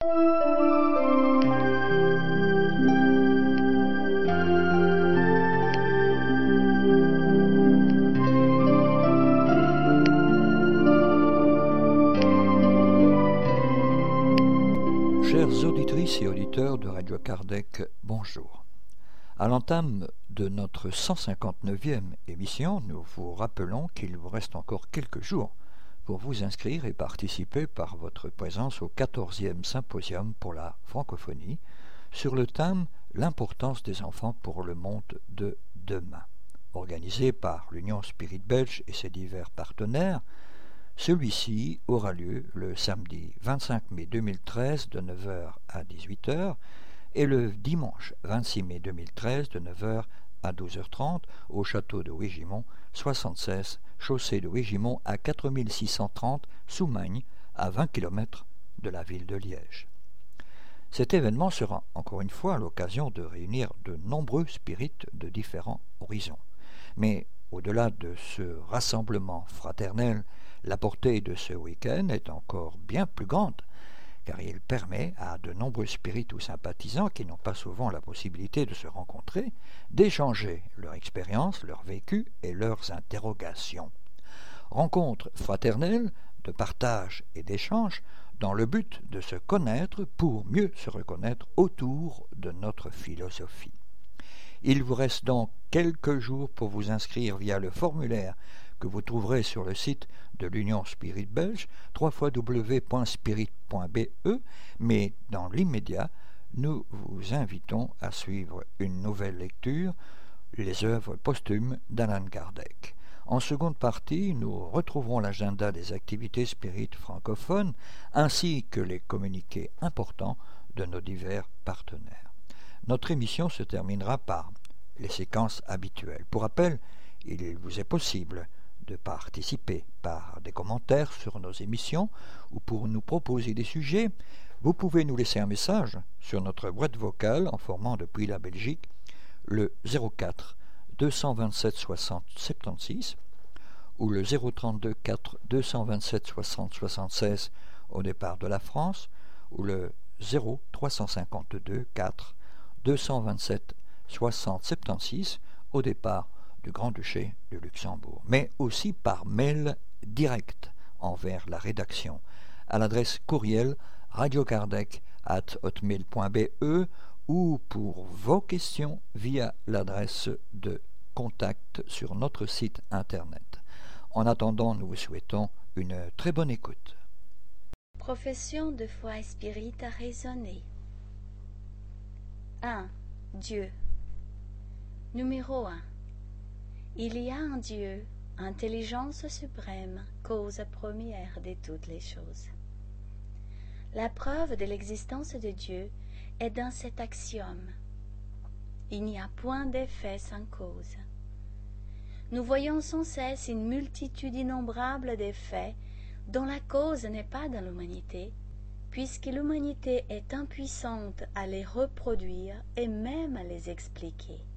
Chères auditrices et auditeurs de Radio Kardec, bonjour. À l'entame de notre 159e émission, nous vous rappelons qu'il vous reste encore quelques jours pour vous inscrire et participer par votre présence au 14e symposium pour la francophonie sur le thème L'importance des enfants pour le monde de demain. Organisé par l'Union Spirit Belge et ses divers partenaires, celui-ci aura lieu le samedi 25 mai 2013 de 9h à 18h et le dimanche 26 mai 2013 de 9h à 12h30 au château de Wégimont, 76 chaussée de Wégimont à 4630 Soumagne, à 20 km de la ville de Liège. Cet événement sera encore une fois l'occasion de réunir de nombreux spirites de différents horizons. Mais au-delà de ce rassemblement fraternel la portée de ce week-end est encore bien plus grande, car il permet à de nombreux spirites ou sympathisants qui n'ont pas souvent la possibilité de se rencontrer d'échanger leur expérience, leur vécu et leurs interrogations. Rencontre fraternelle, de partage et d'échange dans le but de se connaître pour mieux se reconnaître autour de notre philosophie. Il vous reste donc quelques jours pour vous inscrire via le formulaire que vous trouverez sur le site de l'Union Spirit Belge, www.spirit.be, mais dans l'immédiat, nous vous invitons à suivre une nouvelle lecture, les œuvres posthumes d'Alan Kardec. En seconde partie, nous retrouverons l'agenda des activités spirites francophones ainsi que les communiqués importants de nos divers partenaires. Notre émission se terminera par les séquences habituelles. Pour rappel, il vous est possible de participer par des commentaires sur nos émissions ou pour nous proposer des sujets, vous pouvez nous laisser un message sur notre boîte vocale en formant depuis la Belgique le 04 227 60 76 ou le 032 4 227 60 76 au départ de la France ou le 0 352 4 227 60 76 au départ du Grand-Duché de Luxembourg, mais aussi par mail direct envers la rédaction à l'adresse courriel radiokardec at hotmail.be ou pour vos questions via l'adresse de contact sur notre site internet. En attendant, nous vous souhaitons une très bonne écoute. Profession de foi spirit à raisonner. 1. Dieu. Numéro 1. Il y a un Dieu, intelligence suprême, cause première de toutes les choses. La preuve de l'existence de Dieu est dans cet axiome. Il n'y a point d'effet sans cause. Nous voyons sans cesse une multitude innombrable d'effets dont la cause n'est pas dans l'humanité, puisque l'humanité est impuissante à les reproduire et même à les expliquer.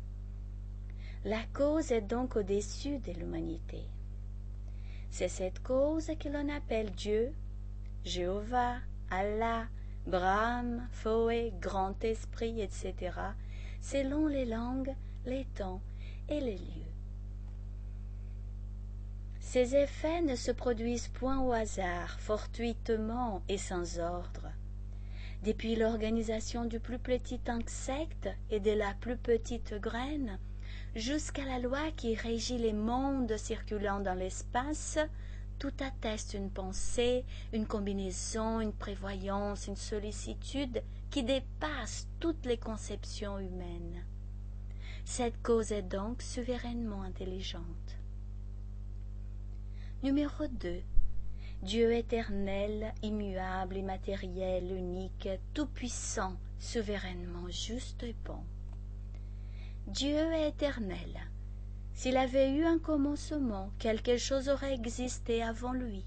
La cause est donc au-dessus de l'humanité. C'est cette cause que l'on appelle Dieu, Jéhovah, Allah, Brahme, Phoé, Grand Esprit, etc., selon les langues, les temps et les lieux. Ces effets ne se produisent point au hasard, fortuitement et sans ordre. Depuis l'organisation du plus petit insecte et de la plus petite graine, jusqu'à la loi qui régit les mondes circulant dans l'espace, tout atteste une pensée, une combinaison, une prévoyance, une sollicitude qui dépasse toutes les conceptions humaines. Cette cause est donc souverainement intelligente. Numéro 2. Dieu éternel, immuable, immatériel, unique, tout-puissant, souverainement juste et bon. Dieu est éternel. S'il avait eu un commencement, quelque chose aurait existé avant lui.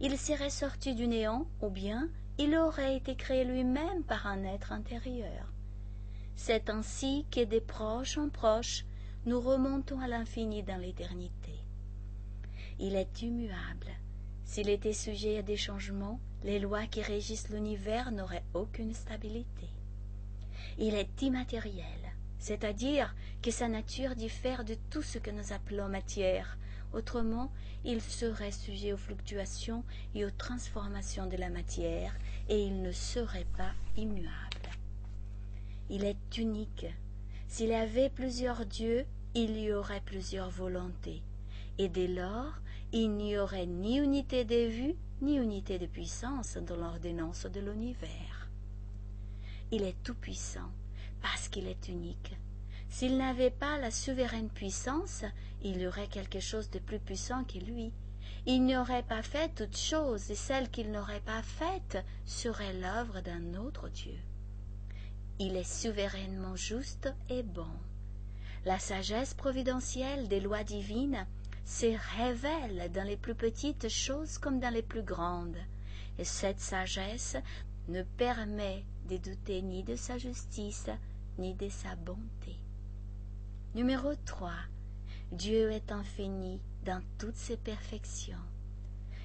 Il serait sorti du néant, ou bien il aurait été créé lui-même par un être intérieur. C'est ainsi que des proches en proches, nous remontons à l'infini dans l'éternité. Il est immuable. S'il était sujet à des changements, les lois qui régissent l'univers n'auraient aucune stabilité. Il est immatériel, c'est-à-dire que sa nature diffère de tout ce que nous appelons matière. Autrement, il serait sujet aux fluctuations et aux transformations de la matière, et il ne serait pas immuable. Il est unique. S'il avait plusieurs dieux, il y aurait plusieurs volontés, et dès lors, il n'y aurait ni unité de vue, ni unité de puissance dans l'ordonnance de l'univers. Il est tout-puissant parce qu'il est unique. S'il n'avait pas la souveraine puissance, il y aurait quelque chose de plus puissant que lui. Il n'aurait pas fait toute chose, et celle qu'il n'aurait pas faite serait l'œuvre d'un autre Dieu. Il est souverainement juste et bon. La sagesse providentielle des lois divines se révèle dans les plus petites choses comme dans les plus grandes, et cette sagesse ne permet de douter ni de sa justice, ni de sa bonté. Numéro 3. Dieu est infini dans toutes ses perfections.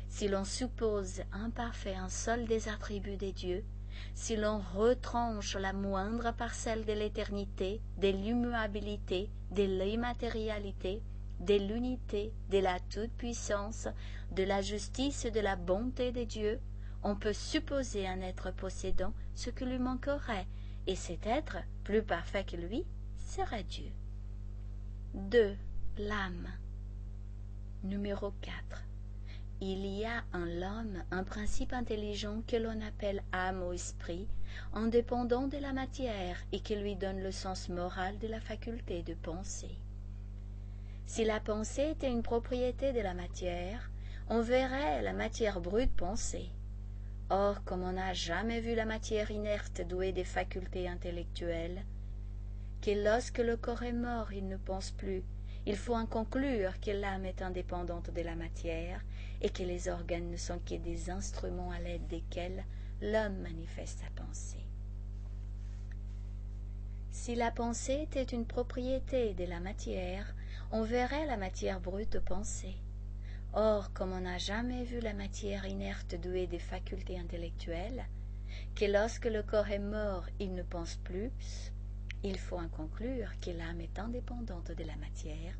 Si l'on suppose imparfait un seul des attributs de Dieu, si l'on retranche la moindre parcelle de l'éternité, de l'immuabilité, de l'immatérialité, de l'unité, de la toute-puissance, de la justice et de la bonté de Dieu, on peut supposer un être possédant ce qui lui manquerait, et cet être, plus parfait que lui, serait Dieu. 2. L'âme. Numéro 4. Il y a en l'homme un principe intelligent que l'on appelle âme ou esprit, indépendant de la matière et qui lui donne le sens moral de la faculté de penser. Si la pensée était une propriété de la matière, on verrait la matière brute penser. Or, comme on n'a jamais vu la matière inerte douée des facultés intellectuelles, que lorsque le corps est mort, il ne pense plus, il faut en conclure que l'âme est indépendante de la matière et que les organes ne sont que des instruments à l'aide desquels l'homme manifeste sa pensée. Si la pensée était une propriété de la matière, on verrait la matière brute penser. Or, comme on n'a jamais vu la matière inerte douée des facultés intellectuelles, que lorsque le corps est mort, il ne pense plus, il faut en conclure que l'âme est indépendante de la matière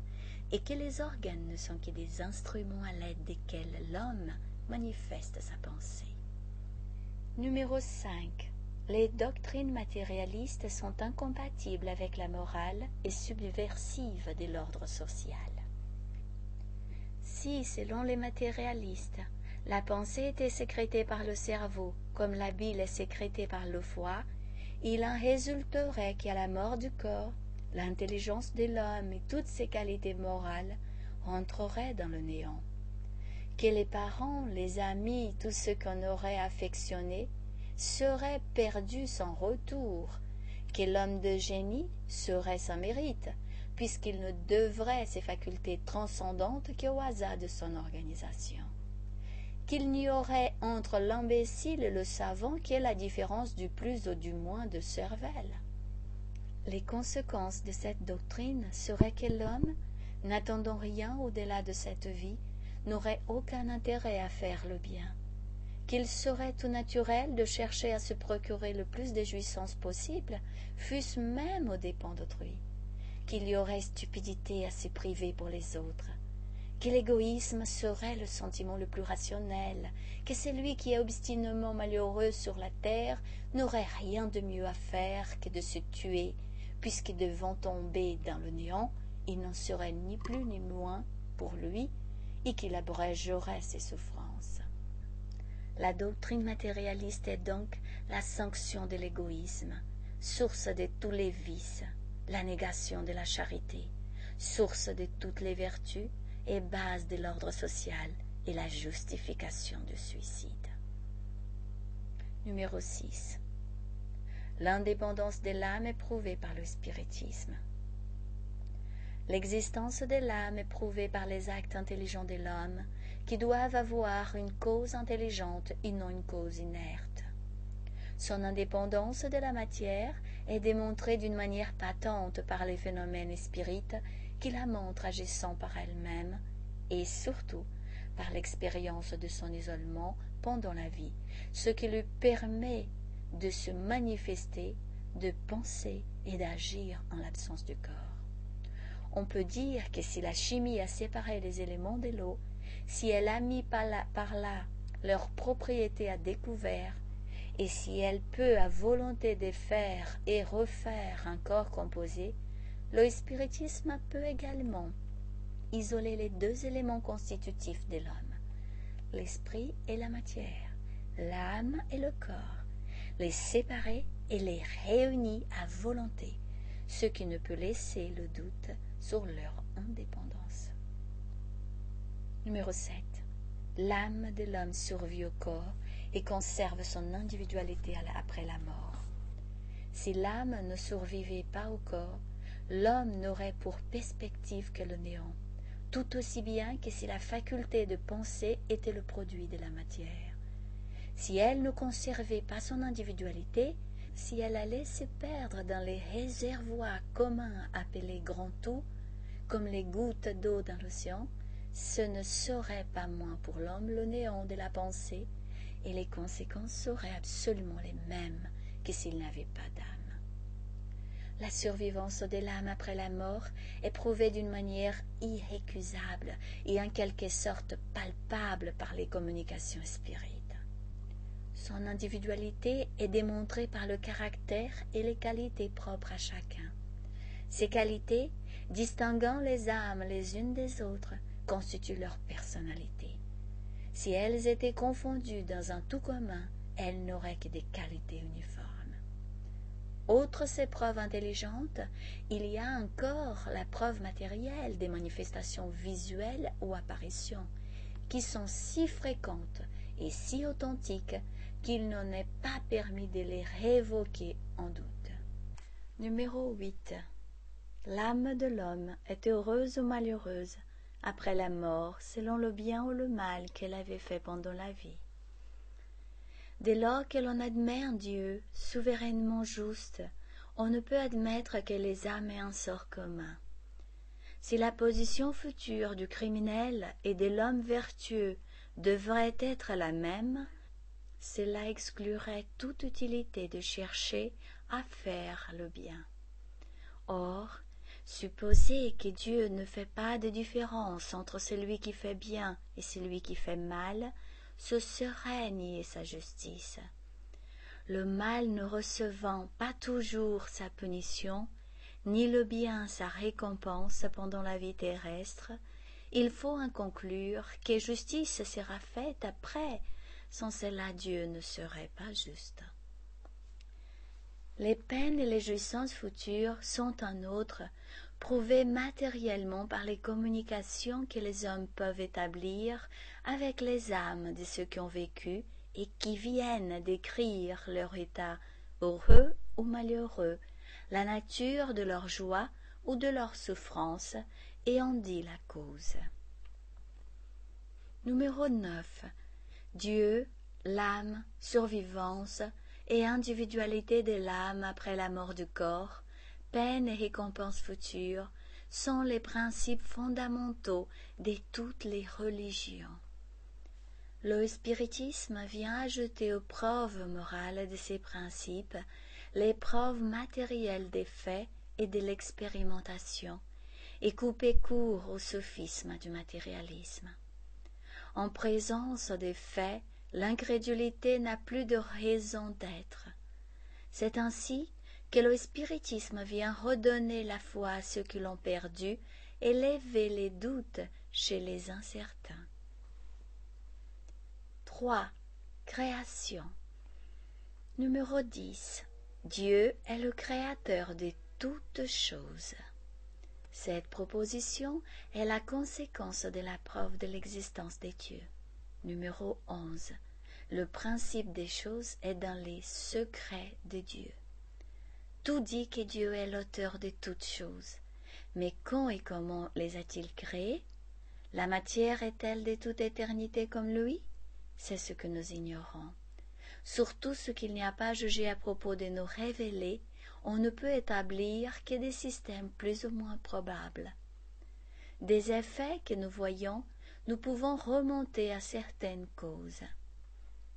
et que les organes ne sont que des instruments à l'aide desquels l'homme manifeste sa pensée. Numéro 5. Les doctrines matérialistes sont incompatibles avec la morale et subversives de l'ordre social. Selon les matérialistes, la pensée était sécrétée par le cerveau, comme la bile est sécrétée par le foie, il en résulterait qu'à la mort du corps, l'intelligence de l'homme et toutes ses qualités morales rentreraient dans le néant. Que les parents, les amis, tout ce qu'on aurait affectionné serait perdu sans retour, que l'homme de génie serait sans mérite, puisqu'il ne devrait ses facultés transcendantes qu'au hasard de son organisation. Qu'il n'y aurait entre l'imbécile et le savant que la différence du plus ou du moins de cervelle. Les conséquences de cette doctrine seraient que l'homme, n'attendant rien au-delà de cette vie, n'aurait aucun intérêt à faire le bien qu'il serait tout naturel de chercher à se procurer le plus de jouissances possible, fût-ce même aux dépens d'autrui, qu'il y aurait stupidité à se priver pour les autres, que l'égoïsme serait le sentiment le plus rationnel, que celui qui est obstinément malheureux sur la terre n'aurait rien de mieux à faire que de se tuer, puisque devant tomber dans le néant, il n'en serait ni plus ni moins pour lui, et qu'il abrégerait ses souffrances. La doctrine matérialiste est donc la sanction de l'égoïsme, source de tous les vices, la négation de la charité, source de toutes les vertus et base de l'ordre social et la justification du suicide. Numéro 6. L'indépendance de l'âme est prouvée par le spiritisme. L'existence de l'âme est prouvée par les actes intelligents de l'homme qui doivent avoir une cause intelligente et non une cause inerte. Son indépendance de la matière est démontrée d'une manière patente par les phénomènes spirites qui la montrent agissant par elle-même et surtout par l'expérience de son isolement pendant la vie, ce qui lui permet de se manifester, de penser et d'agir en l'absence du corps. On peut dire que si la chimie a séparé les éléments de l'eau, si elle a mis par là, par là leurs propriétés à découvert, et si elle peut à volonté défaire et refaire un corps composé, le spiritisme peut également isoler les deux éléments constitutifs de l'homme, l'esprit et la matière, l'âme et le corps, les séparer et les réunir à volonté, ce qui ne peut laisser le doute sur leur indépendance. Numéro 7. L'âme de l'homme survit au corps et conserve son individualité après la mort. Si l'âme ne survivait pas au corps, l'homme n'aurait pour perspective que le néant, tout aussi bien que si la faculté de penser était le produit de la matière. Si elle ne conservait pas son individualité, si elle allait se perdre dans les réservoirs communs appelés grands tout, comme les gouttes d'eau dans l'océan, ce ne serait pas moins pour l'homme le néant de la pensée, et les conséquences seraient absolument les mêmes que s'il n'avait pas d'âme. La survivance de l'âme après la mort est prouvée d'une manière irrécusable et en quelque sorte palpable par les communications spirites. Son individualité est démontrée par le caractère et les qualités propres à chacun. Ces qualités, distinguant les âmes les unes des autres, constituent leur personnalité. Si elles étaient confondues dans un tout commun, elles n'auraient que des qualités uniformes. Outre ces preuves intelligentes, il y a encore la preuve matérielle des manifestations visuelles ou apparitions, qui sont si fréquentes et si authentiques qu'il n'en est pas permis de les révoquer en doute. Numéro 8. L'âme de l'homme est heureuse ou malheureuse? Après la mort selon le bien ou le mal qu'elle avait fait pendant la vie. Dès lors que l'on admet un Dieu souverainement juste, on ne peut admettre que les âmes aient un sort commun. Si la position future du criminel et de l'homme vertueux devrait être la même, cela exclurait toute utilité de chercher à faire le bien. Or, supposer que Dieu ne fait pas de différence entre celui qui fait bien et celui qui fait mal, ce serait nier sa justice. Le mal ne recevant pas toujours sa punition, ni le bien sa récompense pendant la vie terrestre, il faut en conclure que justice sera faite après, sans cela Dieu ne serait pas juste. Les peines et les jouissances futures sont en outre prouvées matériellement par les communications que les hommes peuvent établir avec les âmes de ceux qui ont vécu et qui viennent décrire leur état heureux ou malheureux, la nature de leur joie ou de leur souffrance, et en dit la cause. Numéro 9. Dieu, l'âme, survivance et individualité de l'âme après la mort du corps, et récompense future, sont les principes fondamentaux de toutes les religions. Le spiritisme vient ajouter aux preuves morales de ces principes les preuves matérielles des faits et de l'expérimentation, et couper court au sophisme du matérialisme. En présence des faits, l'incrédulité n'a plus de raison d'être. C'est ainsi que le spiritisme vient redonner la foi à ceux qui l'ont perdue et lever les doutes chez les incertains. 3. Création. Numéro 10. Dieu est le créateur de toutes choses. Cette proposition est la conséquence de la preuve de l'existence des dieux. Numéro 11. Le principe des choses est dans les secrets de Dieu. Tout dit que Dieu est l'auteur de toutes choses. Mais quand et comment les a-t-il créées La matière est-elle de toute éternité comme lui? C'est ce que nous ignorons. Surtout ce qu'il n'y a pas jugé à propos de nous révéler, on ne peut établir que des systèmes plus ou moins probables. Des effets que nous voyons nous pouvons remonter à certaines causes.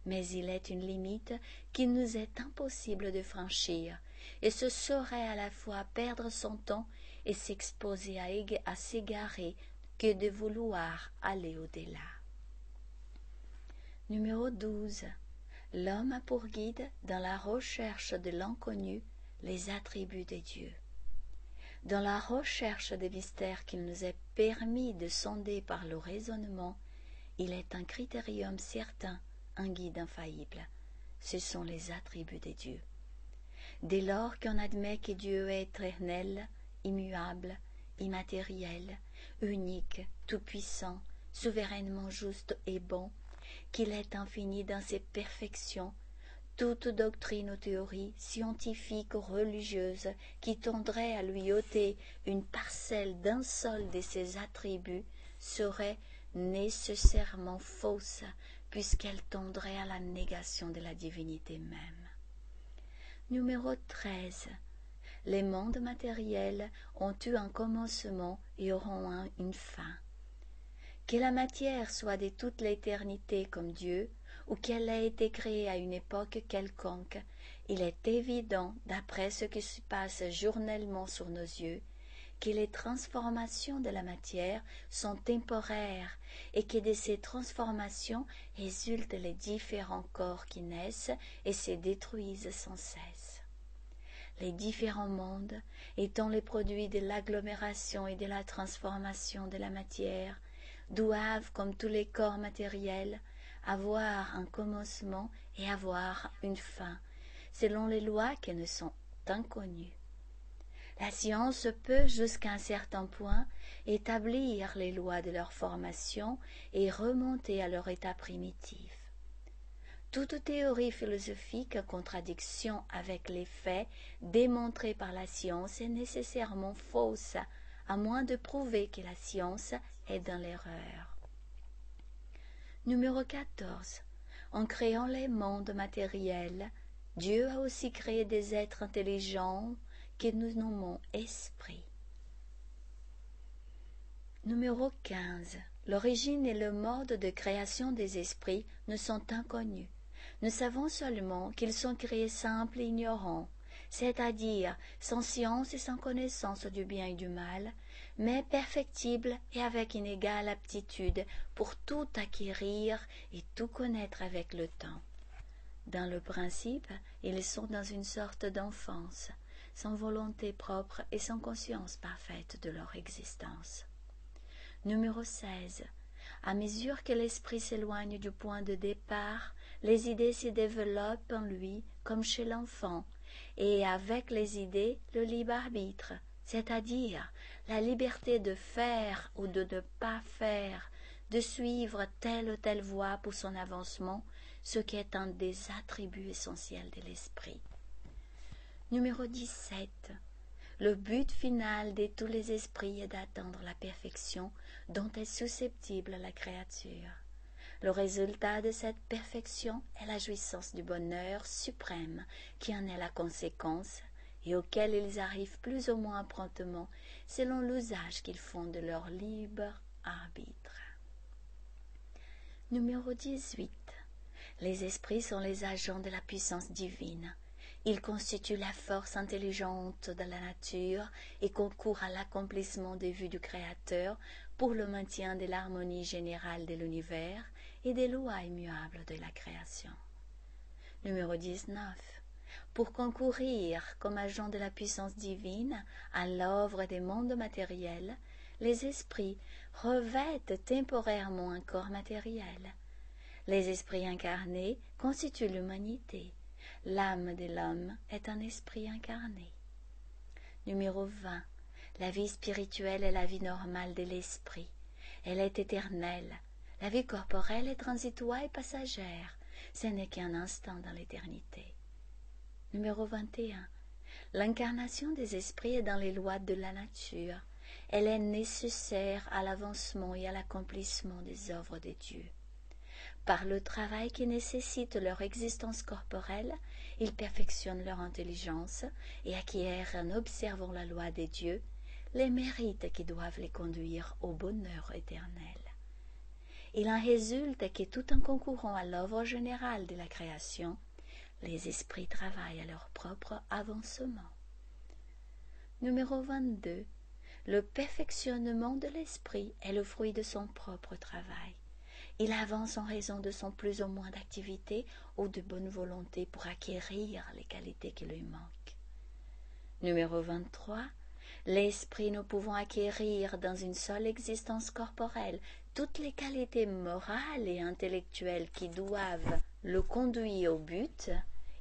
Mais il est une limite qu'il nous est impossible de franchir, et ce serait à la fois perdre son temps et s'exposer à, s'égarer que de vouloir aller au-delà. Numéro 12. L'homme a pour guide, dans la recherche de l'inconnu, les attributs de Dieu. Dans la recherche des mystères qu'il nous est permis de sonder par le raisonnement, il est un critérium certain, un guide infaillible. Ce sont les attributs de Dieu. Dès lors qu'on admet que Dieu est éternel, immuable, immatériel, unique, tout-puissant, souverainement juste et bon, qu'il est infini dans ses perfections, toute doctrine ou théorie scientifique ou religieuse qui tendrait à lui ôter une parcelle d'un seul de ses attributs serait nécessairement fausse puisqu'elle tendrait à la négation de la divinité même. Numéro 13. Les mondes matériels ont eu un commencement et auront une fin. Que la matière soit de toute l'éternité comme Dieu, ou qu'elle ait été créée à une époque quelconque, il est évident, d'après ce qui se passe journellement sur nos yeux, que les transformations de la matière sont temporaires et que de ces transformations résultent les différents corps qui naissent et se détruisent sans cesse. Les différents mondes, étant les produits de l'agglomération et de la transformation de la matière, doivent, comme tous les corps matériels, avoir un commencement et avoir une fin, selon les lois qui ne sont inconnues. La science peut, jusqu'à un certain point, établir les lois de leur formation et remonter à leur état primitif. Toute théorie philosophique en contradiction avec les faits démontrés par la science est nécessairement fausse, à moins de prouver que la science est dans l'erreur. Numéro 14. En créant les mondes matériels, Dieu a aussi créé des êtres intelligents que nous nommons esprits. Numéro 15. L'origine et le mode de création des esprits ne sont inconnus. Nous savons seulement qu'ils sont créés simples et ignorants, c'est-à-dire sans science et sans connaissance du bien et du mal, mais perfectibles et avec une égale aptitude pour tout acquérir et tout connaître avec le temps. Dans le principe, ils sont dans une sorte d'enfance, sans volonté propre et sans conscience parfaite de leur existence. Numéro 16. À mesure que l'esprit s'éloigne du point de départ, les idées se développent en lui comme chez l'enfant, et avec les idées le libre arbitre, c'est-à-dire la liberté de faire ou de ne pas faire, de suivre telle ou telle voie pour son avancement, ce qui est un des attributs essentiels de l'esprit. Numéro 17. Le but final de tous les esprits est d'atteindre la perfection dont est susceptible la créature. Le résultat de cette perfection est la jouissance du bonheur suprême qui en est la conséquence et auquel ils arrivent plus ou moins promptement selon l'usage qu'ils font de leur libre arbitre. Numéro 18. Les esprits sont les agents de la puissance divine. Ils constituent la force intelligente de la nature et concourent à l'accomplissement des vues du Créateur pour le maintien de l'harmonie générale de l'univers et des lois immuables de la création. Numéro 19. Pour concourir comme agent de la puissance divine à l'œuvre des mondes matériels, les esprits revêtent temporairement un corps matériel. Les esprits incarnés constituent l'humanité. L'âme de l'homme est un esprit incarné. Numéro 20. La vie spirituelle est la vie normale de l'esprit. Elle est éternelle, la vie corporelle est transitoire et passagère. Ce n'est qu'un instant dans l'éternité. Numéro 21. L'incarnation des esprits est dans les lois de la nature. Elle est nécessaire à l'avancement et à l'accomplissement des œuvres de Dieu. Par le travail qui nécessite leur existence corporelle, ils perfectionnent leur intelligence et acquièrent en observant la loi des dieux les mérites qui doivent les conduire au bonheur éternel. il en résulte que tout en concourant à l'œuvre générale de la création, les esprits travaillent à leur propre avancement. Numéro 22. Le perfectionnement de l'esprit est le fruit de son propre travail. Il avance en raison de son plus ou moins d'activité ou de bonne volonté pour acquérir les qualités qui lui manquent. Numéro 23. L'esprit ne pouvant acquérir dans une seule existence corporelle toutes les qualités morales et intellectuelles qui doivent le conduire au but,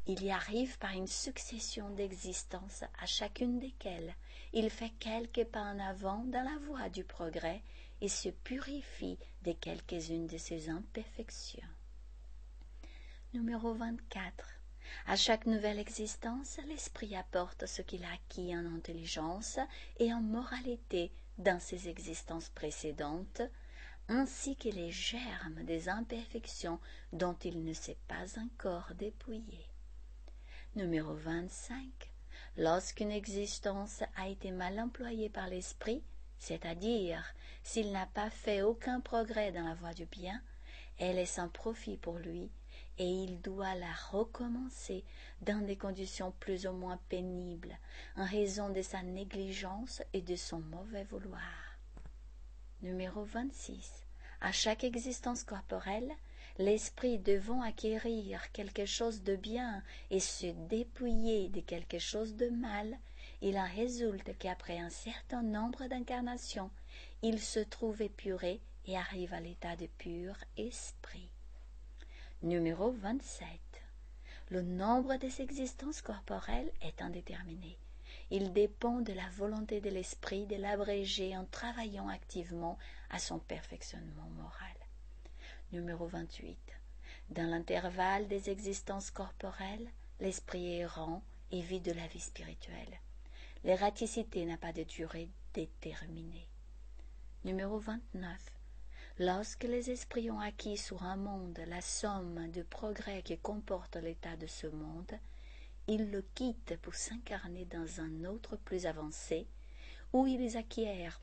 il y arrive par une succession d'existences à chacune desquelles il fait quelques pas en avant dans la voie du progrès et se purifie de quelques-unes de ses imperfections. Numéro 24. À chaque nouvelle existence, l'esprit apporte ce qu'il a acquis en intelligence et en moralité dans ses existences précédentes, ainsi que les germes des imperfections dont il ne s'est pas encore dépouillé. Numéro 25. Lorsqu'une existence a été mal employée par l'esprit, c'est-à-dire s'il n'a pas fait aucun progrès dans la voie du bien, elle est sans profit pour lui et il doit la recommencer dans des conditions plus ou moins pénibles en raison de sa négligence et de son mauvais vouloir. Numéro 26. À chaque existence corporelle, l'esprit devant acquérir quelque chose de bien et se dépouiller de quelque chose de mal, il en résulte qu'après un certain nombre d'incarnations, il se trouve épuré et arrive à l'état de pur esprit. Numéro 27. Le nombre des existences corporelles est indéterminé. Il dépend de la volonté de l'esprit de l'abréger en travaillant activement à son perfectionnement moral. Numéro 28. Dans l'intervalle des existences corporelles, l'esprit errant et vit de la vie spirituelle. L'ératicité n'a pas de durée déterminée. Numéro 29. Lorsque les esprits ont acquis sur un monde la somme de progrès que comporte l'état de ce monde, ils le quittent pour s'incarner dans un autre plus avancé, où ils acquièrent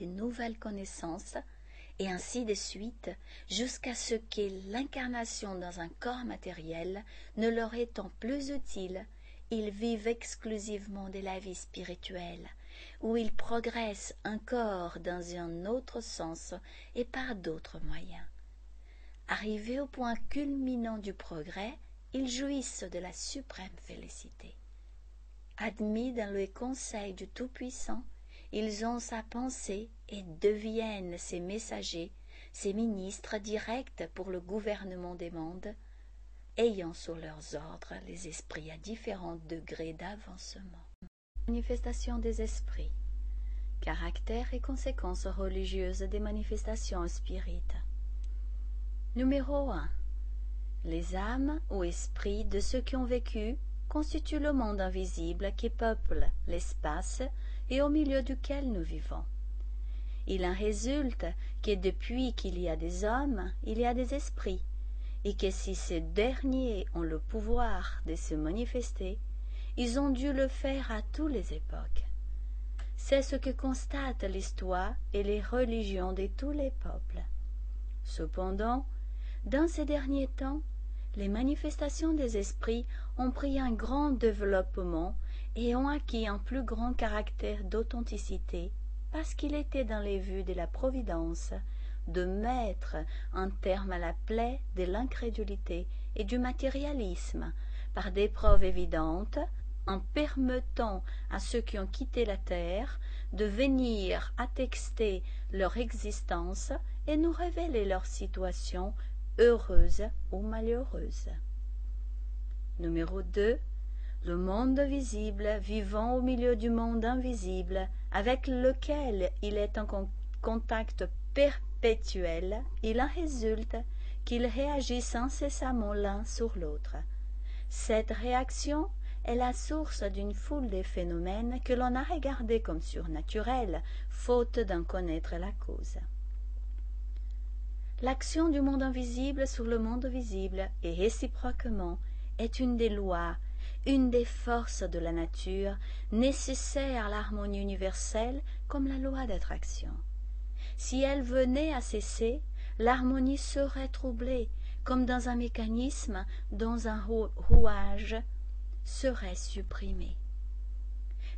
de nouvelles connaissances, et ainsi de suite, jusqu'à ce que l'incarnation dans un corps matériel ne leur étant plus utile, ils vivent exclusivement de la vie spirituelle, où ils progressent encore dans un autre sens et par d'autres moyens. Arrivés au point culminant du progrès, ils jouissent de la suprême félicité. Admis dans le conseil du Tout-Puissant, ils ont sa pensée et deviennent ses messagers, ses ministres directs pour le gouvernement des mondes, ayant sous leurs ordres les esprits à différents degrés d'avancement. Manifestation des esprits. Caractère et conséquences religieuses des manifestations spirites. Numéro 1. Les âmes ou esprits de ceux qui ont vécu constituent le monde invisible qui peuple l'espace et au milieu duquel nous vivons. Il en résulte que depuis qu'il y a des hommes, il y a des esprits, et que si ces derniers ont le pouvoir de se manifester, ils ont dû le faire à toutes les époques. C'est ce que constatent l'histoire et les religions de tous les peuples. Cependant, dans ces derniers temps, les manifestations des esprits ont pris un grand développement et ont acquis un plus grand caractère d'authenticité parce qu'il était dans les vues de la Providence de mettre un terme à la plaie de l'incrédulité et du matérialisme par des preuves évidentes en permettant à ceux qui ont quitté la terre de venir attester leur existence et nous révéler leur situation heureuse ou malheureuse. Numéro 2. Le monde visible vivant au milieu du monde invisible avec lequel il est en contact perpétuel, il en résulte qu'ils réagissent incessamment l'un sur l'autre. Cette réaction est la source d'une foule de phénomènes que l'on a regardés comme surnaturels, faute d'en connaître la cause. L'action du monde invisible sur le monde visible, et réciproquement, est une des lois, une des forces de la nature, nécessaire à l'harmonie universelle comme la loi d'attraction. Si elle venait à cesser, l'harmonie serait troublée, comme dans un mécanisme dont un rouage serait supprimé.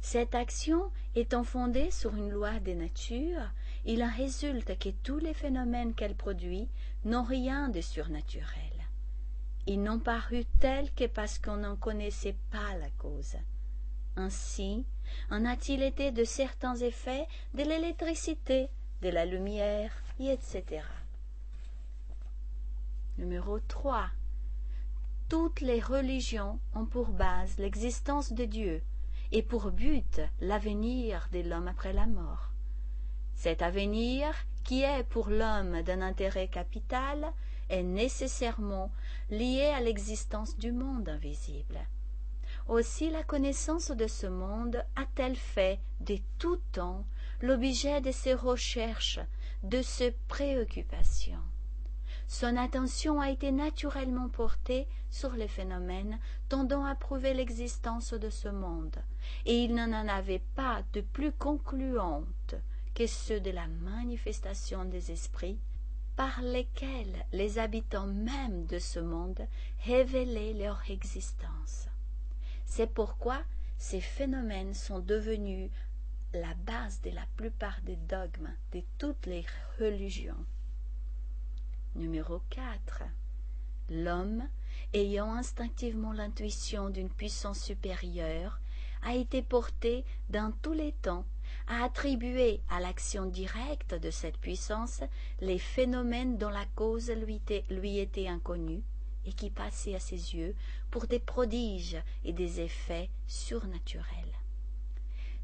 Cette action étant fondée sur une loi des natures, il en résulte que tous les phénomènes qu'elle produit n'ont rien de surnaturel. Ils n'ont paru tels que parce qu'on n'en connaissait pas la cause. Ainsi, en a-t-il été de certains effets de l'électricité, de la lumière, et etc. Numéro 3. Toutes les religions ont pour base l'existence de Dieu et pour but l'avenir de l'homme après la mort. Cet avenir, qui est pour l'homme d'un intérêt capital, est nécessairement lié à l'existence du monde invisible. Aussi la connaissance de ce monde a-t-elle fait de tout temps l'objet de ses recherches, de ses préoccupations. Son attention a été naturellement portée sur les phénomènes tendant à prouver l'existence de ce monde, et il n'en avait pas de plus concluante que ceux de la manifestation des esprits, par lesquels les habitants même de ce monde révélaient leur existence. C'est pourquoi ces phénomènes sont devenus la base de la plupart des dogmes de toutes les religions. Numéro 4. L'homme, ayant instinctivement l'intuition d'une puissance supérieure, a été porté dans tous les temps à attribuer à l'action directe de cette puissance les phénomènes dont la cause lui était, lui était inconnue et qui passaient à ses yeux pour des prodiges et des effets surnaturels.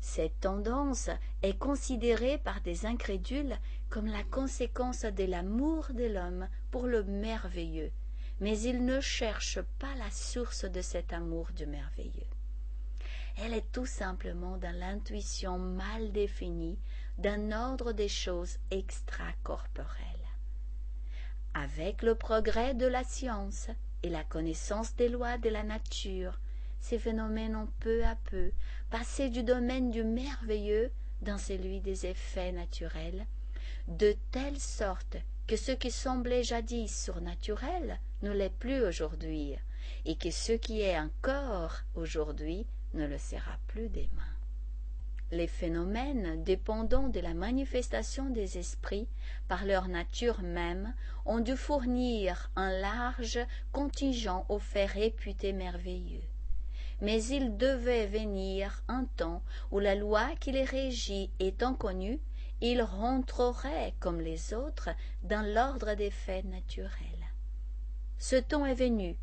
Cette tendance est considérée par des incrédules comme la conséquence de l'amour de l'homme pour le merveilleux, mais ils ne cherchent pas la source de cet amour du merveilleux. Elle est tout simplement dans l'intuition mal définie d'un ordre des choses extracorporelles. Avec le progrès de la science et la connaissance des lois de la nature, ces phénomènes ont peu à peu passé du domaine du merveilleux dans celui des effets naturels, de telle sorte que ce qui semblait jadis surnaturel ne l'est plus aujourd'hui, et que ce qui est encore aujourd'hui ne le sera plus demain. Les phénomènes dépendant de la manifestation des esprits par leur nature même ont dû fournir un large contingent aux faits réputés merveilleux mais il devait venir un temps où la loi qui les régit étant connue, ils rentreraient comme les autres dans l'ordre des faits naturels. Ce temps est venu,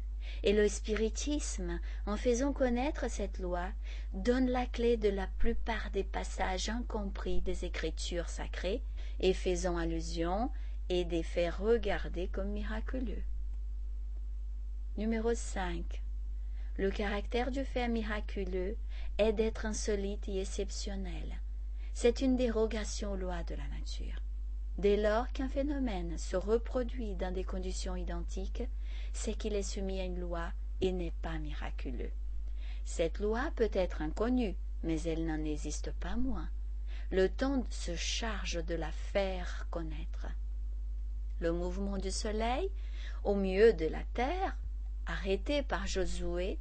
et le spiritisme, en faisant connaître cette loi, donne la clé de la plupart des passages incompris des Écritures sacrées, et faisant allusion et des faits regardés comme miraculeux. Numéro 5. Le caractère du fait miraculeux est d'être insolite et exceptionnel. C'est une dérogation aux lois de la nature. Dès lors qu'un phénomène se reproduit dans des conditions identiques, c'est qu'il est soumis à une loi et n'est pas miraculeux. Cette loi peut être inconnue, mais elle n'en existe pas moins. Le temps se charge de la faire connaître. Le mouvement du soleil, au milieu de la terre, arrêté par Josué,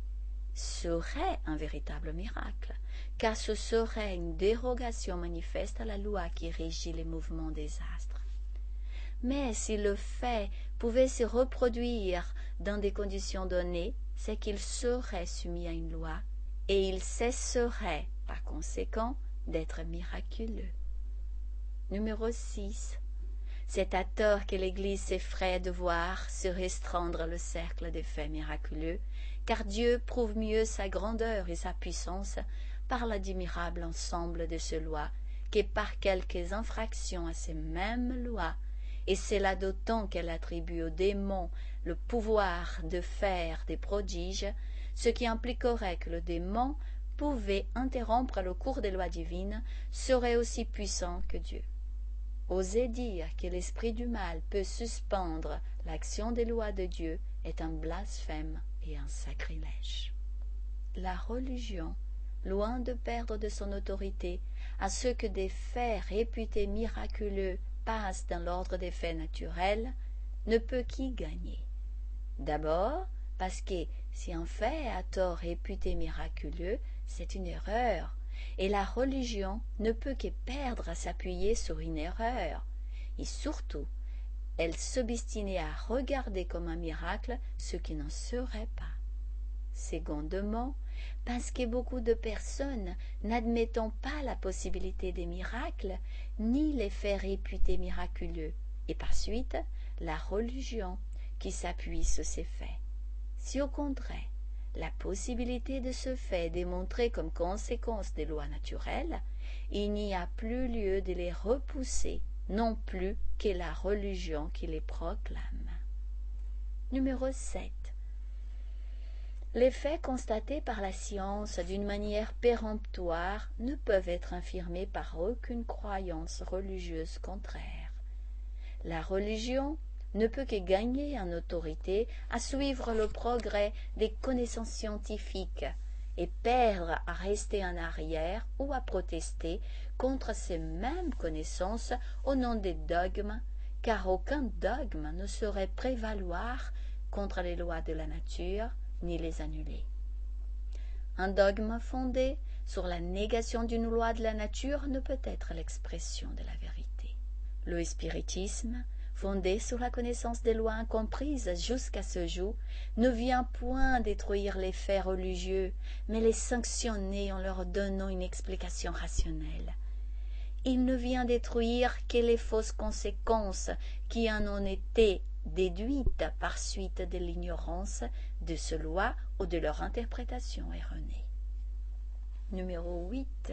serait un véritable miracle, car ce serait une dérogation manifeste à la loi qui régit les mouvements des astres. Mais si le fait pouvait se reproduire dans des conditions données, c'est qu'il serait soumis à une loi, et il cesserait, par conséquent, d'être miraculeux. Numéro 6. C'est à tort que l'Église s'effraie de voir se restreindre le cercle des faits miraculeux car Dieu prouve mieux sa grandeur et sa puissance par l'admirable ensemble de ses lois que par quelques infractions à ces mêmes lois, et c'est là d'autant qu'elle attribue aux démons le pouvoir de faire des prodiges, ce qui impliquerait que le démon pouvait interrompre le cours des lois divines, serait aussi puissant que Dieu. Oser dire que l'esprit du mal peut suspendre l'action des lois de Dieu est un blasphème un sacrilège. La religion, loin de perdre de son autorité à ce que des faits réputés miraculeux passe dans l'ordre des faits naturels, ne peut qu'y gagner. D'abord, parce que si un fait à tort réputé miraculeux, c'est une erreur, et la religion ne peut que perdre à s'appuyer sur une erreur, et surtout, elle s'obstinait à regarder comme un miracle ce qui n'en serait pas. Secondement, parce que beaucoup de personnes, n'admettant pas la possibilité des miracles, ni les faits réputés miraculeux, et par suite la religion qui s'appuie sur ces faits. Si au contraire, la possibilité de ce fait démontrée comme conséquence des lois naturelles, il n'y a plus lieu de les repousser, non plus que la religion qui les proclame. Numéro 7. Les faits constatés par la science d'une manière péremptoire ne peuvent être infirmés par aucune croyance religieuse contraire. La religion ne peut que gagner en autorité à suivre le progrès des connaissances scientifiques et perdre à rester en arrière ou à protester contre ces mêmes connaissances au nom des dogmes, car aucun dogme ne saurait prévaloir contre les lois de la nature ni les annuler. Un dogme fondé sur la négation d'une loi de la nature ne peut être l'expression de la vérité. Le spiritisme, fondé sur la connaissance des lois incomprises jusqu'à ce jour, ne vient point détruire les faits religieux, mais les sanctionner en leur donnant une explication rationnelle. Il ne vient détruire que les fausses conséquences qui en ont été déduites par suite de l'ignorance de ce loi ou de leur interprétation erronée. Numéro 8.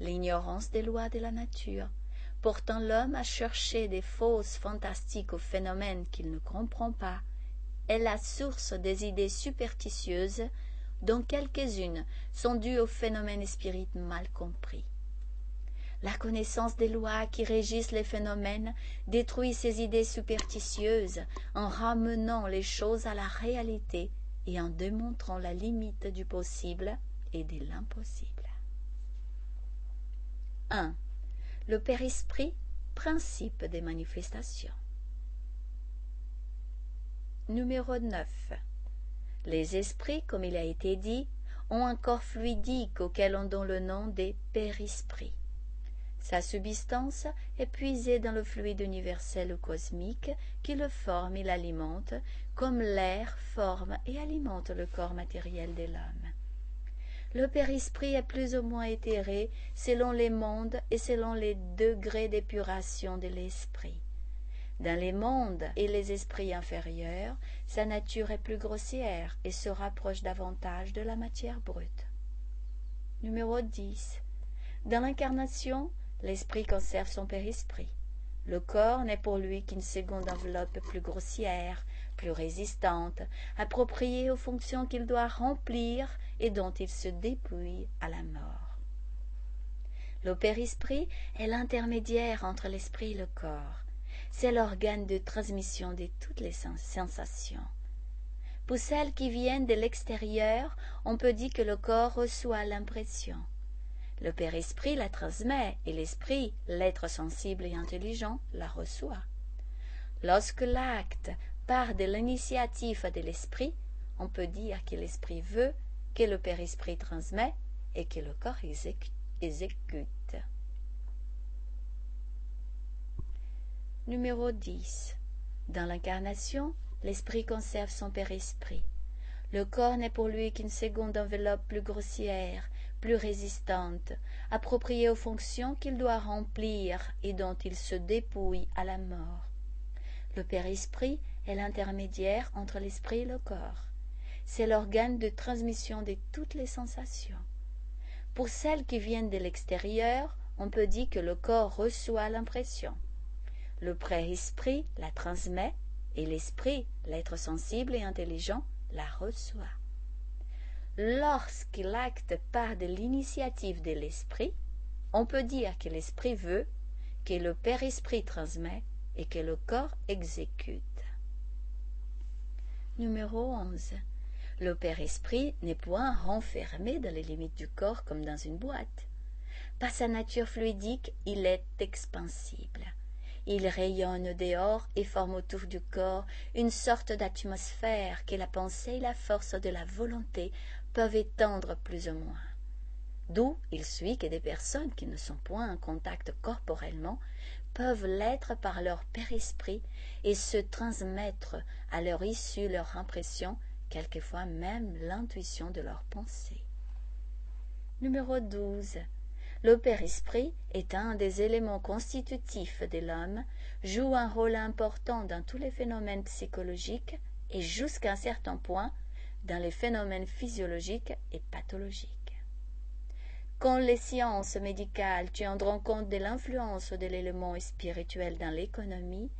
L'ignorance des lois de la nature, portant l'homme à chercher des fausses fantastiques aux phénomènes qu'il ne comprend pas, est la source des idées superstitieuses dont quelques-unes sont dues aux phénomènes spirites mal compris. La connaissance des lois qui régissent les phénomènes détruit ces idées superstitieuses en ramenant les choses à la réalité et en démontrant la limite du possible et de l'impossible. 1. Le père-esprit, principe des manifestations. Numéro 9. Les esprits, comme il a été dit, ont un corps fluidique auquel on donne le nom des père-esprits. Sa substance est puisée dans le fluide universel cosmique qui le forme et l'alimente, comme l'air forme et alimente le corps matériel de l'homme. Le père-esprit est plus ou moins éthéré selon les mondes et selon les degrés d'épuration de l'esprit. Dans les mondes et les esprits inférieurs, sa nature est plus grossière et se rapproche davantage de la matière brute. Numéro 10. Dans l'incarnation, l'esprit conserve son père-esprit. Le corps n'est pour lui qu'une seconde enveloppe plus grossière, plus résistante, appropriée aux fonctions qu'il doit remplir et dont il se dépouille à la mort. Le père-esprit est l'intermédiaire entre l'esprit et le corps. C'est l'organe de transmission de toutes les sensations. Pour celles qui viennent de l'extérieur, on peut dire que le corps reçoit l'impression. Le Père-Esprit la transmet et l'Esprit, l'être sensible et intelligent, la reçoit. Lorsque l'acte part de l'initiative de l'Esprit, on peut dire que l'Esprit veut, que le Père-Esprit transmet et que le corps exécute. Numéro 10. Dans l'incarnation, l'Esprit conserve son Père-Esprit. Le corps n'est pour lui qu'une seconde enveloppe plus grossière, plus résistante, appropriée aux fonctions qu'il doit remplir et dont il se dépouille à la mort. Le Père-Esprit est l'intermédiaire entre l'esprit et le corps. C'est l'organe de transmission de toutes les sensations. Pour celles qui viennent de l'extérieur, on peut dire que le corps reçoit l'impression. Le Père-Esprit la transmet et l'esprit, l'être sensible et intelligent, la reçoit. Lorsque l'acte part de l'initiative de l'esprit, on peut dire que l'esprit veut, que le Père-Esprit transmet et que le corps exécute. Numéro 11. Le Père-Esprit n'est point renfermé dans les limites du corps comme dans une boîte. Par sa nature fluidique, il est expansible. Il rayonne dehors et forme autour du corps une sorte d'atmosphère que la pensée et la force de la volonté peuvent étendre plus ou moins. D'où il suit que des personnes qui ne sont point en contact corporellement peuvent l'être par leur père-esprit et se transmettre à leur issue leur impression, quelquefois même l'intuition de leur pensée. Numéro 12. Le père-esprit est un des éléments constitutifs de l'homme, joue un rôle important dans tous les phénomènes psychologiques et jusqu'à un certain point dans les phénomènes physiologiques et pathologiques. Quand les sciences médicales tiendront compte de l'influence de l'élément spirituel dans l'économie,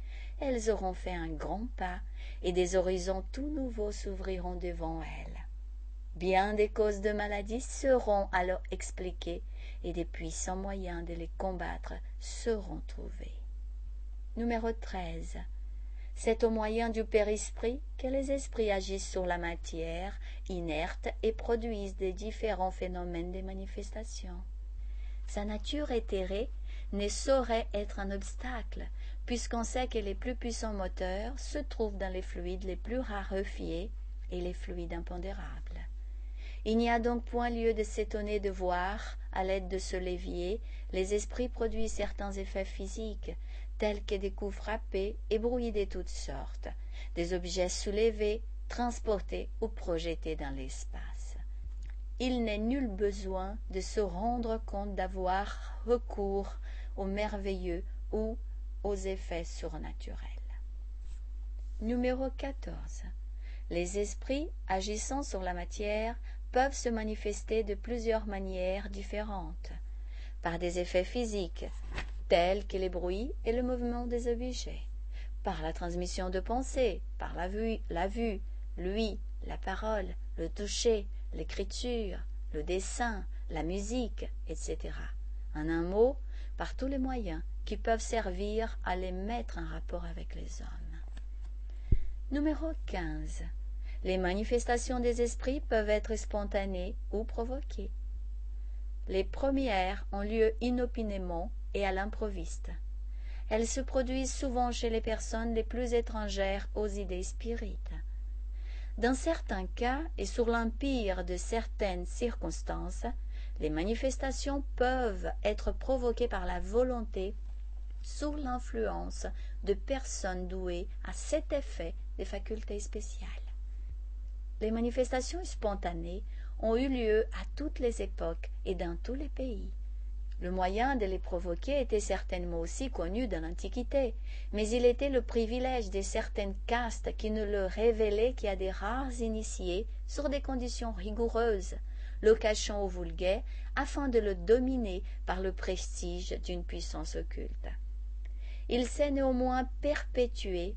elles auront fait un grand pas et des horizons tout nouveaux s'ouvriront devant elles. Bien des causes de maladies seront alors expliquées et des puissants moyens de les combattre seront trouvés. Numéro 13. C'est au moyen du père-esprit que les esprits agissent sur la matière inerte et produisent des différents phénomènes de manifestation. Sa nature éthérée ne saurait être un obstacle, puisqu'on sait que les plus puissants moteurs se trouvent dans les fluides les plus raréfiés et les fluides impondérables. Il n'y a donc point lieu de s'étonner de voir, à l'aide de ce levier, les esprits produire certains effets physiques, tels que des coups frappés et brouillés de toutes sortes, des objets soulevés, transportés ou projetés dans l'espace. Il n'est nul besoin de se rendre compte d'avoir recours aux merveilleux ou aux effets surnaturels. Numéro 14. Les esprits agissant sur la matière peuvent se manifester de plusieurs manières différentes, par des effets physiques, tels que les bruits et le mouvement des objets, par la transmission de pensées, par la vue, la vue, l'ouïe, la parole, le toucher, l'écriture, le dessin, la musique, etc. En un mot, par tous les moyens qui peuvent servir à les mettre en rapport avec les hommes. Numéro 15. Les manifestations des esprits peuvent être spontanées ou provoquées. Les premières ont lieu inopinément et à l'improviste. Elles se produisent souvent chez les personnes les plus étrangères aux idées spirites. Dans certains cas et sur l'empire de certaines circonstances, les manifestations peuvent être provoquées par la volonté sous l'influence de personnes douées à cet effet des facultés spéciales. Les manifestations spontanées ont eu lieu à toutes les époques et dans tous les pays. Le moyen de les provoquer était certainement aussi connu dans l'Antiquité, mais il était le privilège de certaines castes qui ne le révélaient qu'à des rares initiés sur des conditions rigoureuses, le cachant au vulgaire afin de le dominer par le prestige d'une puissance occulte. Il s'est néanmoins perpétué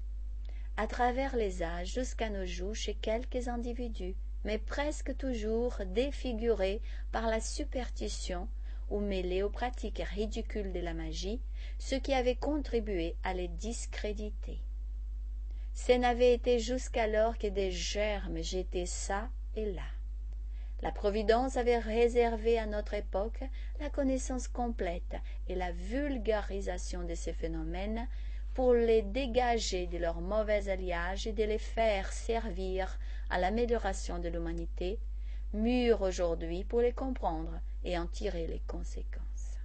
à travers les âges jusqu'à nos jours chez quelques individus, mais presque toujours défiguré par la superstition ou mêlés aux pratiques ridicules de la magie, ce qui avait contribué à les discréditer. Ce n'avait été jusqu'alors que des germes jetés çà et là. La Providence avait réservé à notre époque la connaissance complète et la vulgarisation de ces phénomènes pour les dégager de leur mauvais alliage et de les faire servir à l'amélioration de l'humanité, mûre aujourd'hui pour les comprendre et en tirer les conséquences.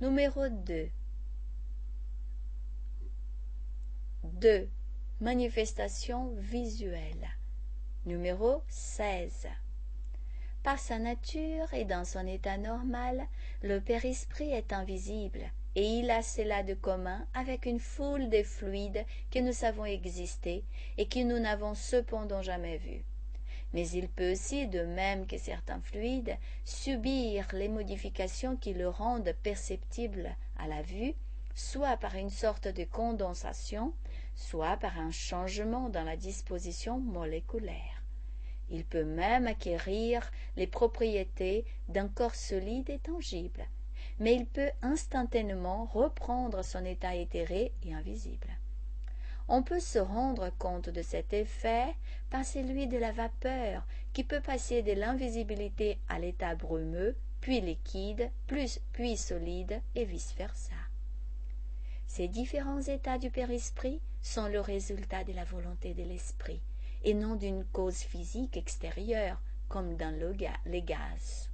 Numéro 2. 2. Manifestation visuelle. Numéro 16. Par sa nature et dans son état normal, le père-esprit est invisible et il a cela de commun avec une foule de fluides que nous savons exister et que nous n'avons cependant jamais vus mais il peut aussi, de même que certains fluides, subir les modifications qui le rendent perceptible à la vue, soit par une sorte de condensation, soit par un changement dans la disposition moléculaire. Il peut même acquérir les propriétés d'un corps solide et tangible, mais il peut instantanément reprendre son état éthéré et invisible. On peut se rendre compte de cet effet par celui de la vapeur, qui peut passer de l'invisibilité à l'état brumeux, puis liquide, plus, puis solide, et vice-versa. Ces différents états du père-esprit sont le résultat de la volonté de l'esprit, et non d'une cause physique extérieure, comme dans le les gaz.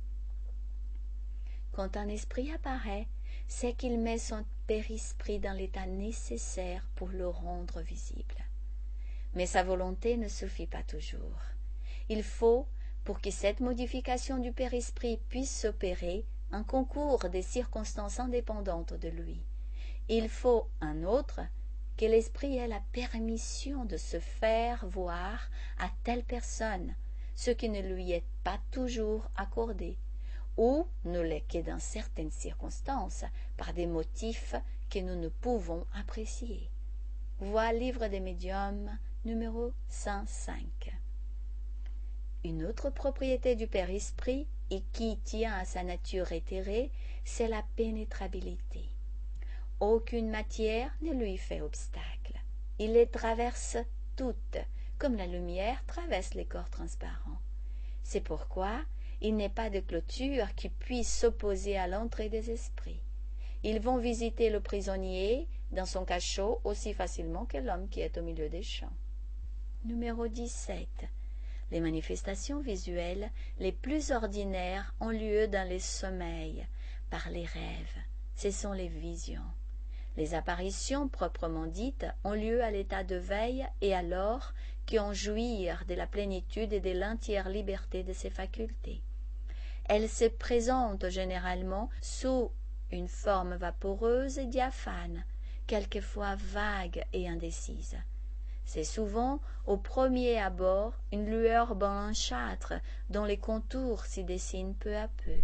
Quand un esprit apparaît, c'est qu'il met son père-esprit dans l'état nécessaire pour le rendre visible. Mais sa volonté ne suffit pas toujours. Il faut, pour que cette modification du père-esprit puisse s'opérer, un concours des circonstances indépendantes de lui. Il faut un autre que l'esprit ait la permission de se faire voir à telle personne, ce qui ne lui est pas toujours accordé, ou ne l'est que dans certaines circonstances, par des motifs que nous ne pouvons apprécier. Vois Livre des médiums numéro 105. Une autre propriété du Père Esprit, et qui tient à sa nature éthérée, c'est la pénétrabilité. Aucune matière ne lui fait obstacle. Il les traverse toutes, comme la lumière traverse les corps transparents. C'est pourquoi il n'est pas de clôture qui puisse s'opposer à l'entrée des esprits. Ils vont visiter le prisonnier dans son cachot aussi facilement que l'homme qui est au milieu des champs. Numéro 17. Les manifestations visuelles les plus ordinaires ont lieu dans les sommeils, par les rêves. Ce sont les visions. Les apparitions proprement dites ont lieu à l'état de veille et alors en jouir de la plénitude et de l'entière liberté de ses facultés. Elles se présentent généralement sous une forme vaporeuse et diaphane, quelquefois vague et indécise. C'est souvent, au premier abord, une lueur blanchâtre dont les contours s'y dessinent peu à peu.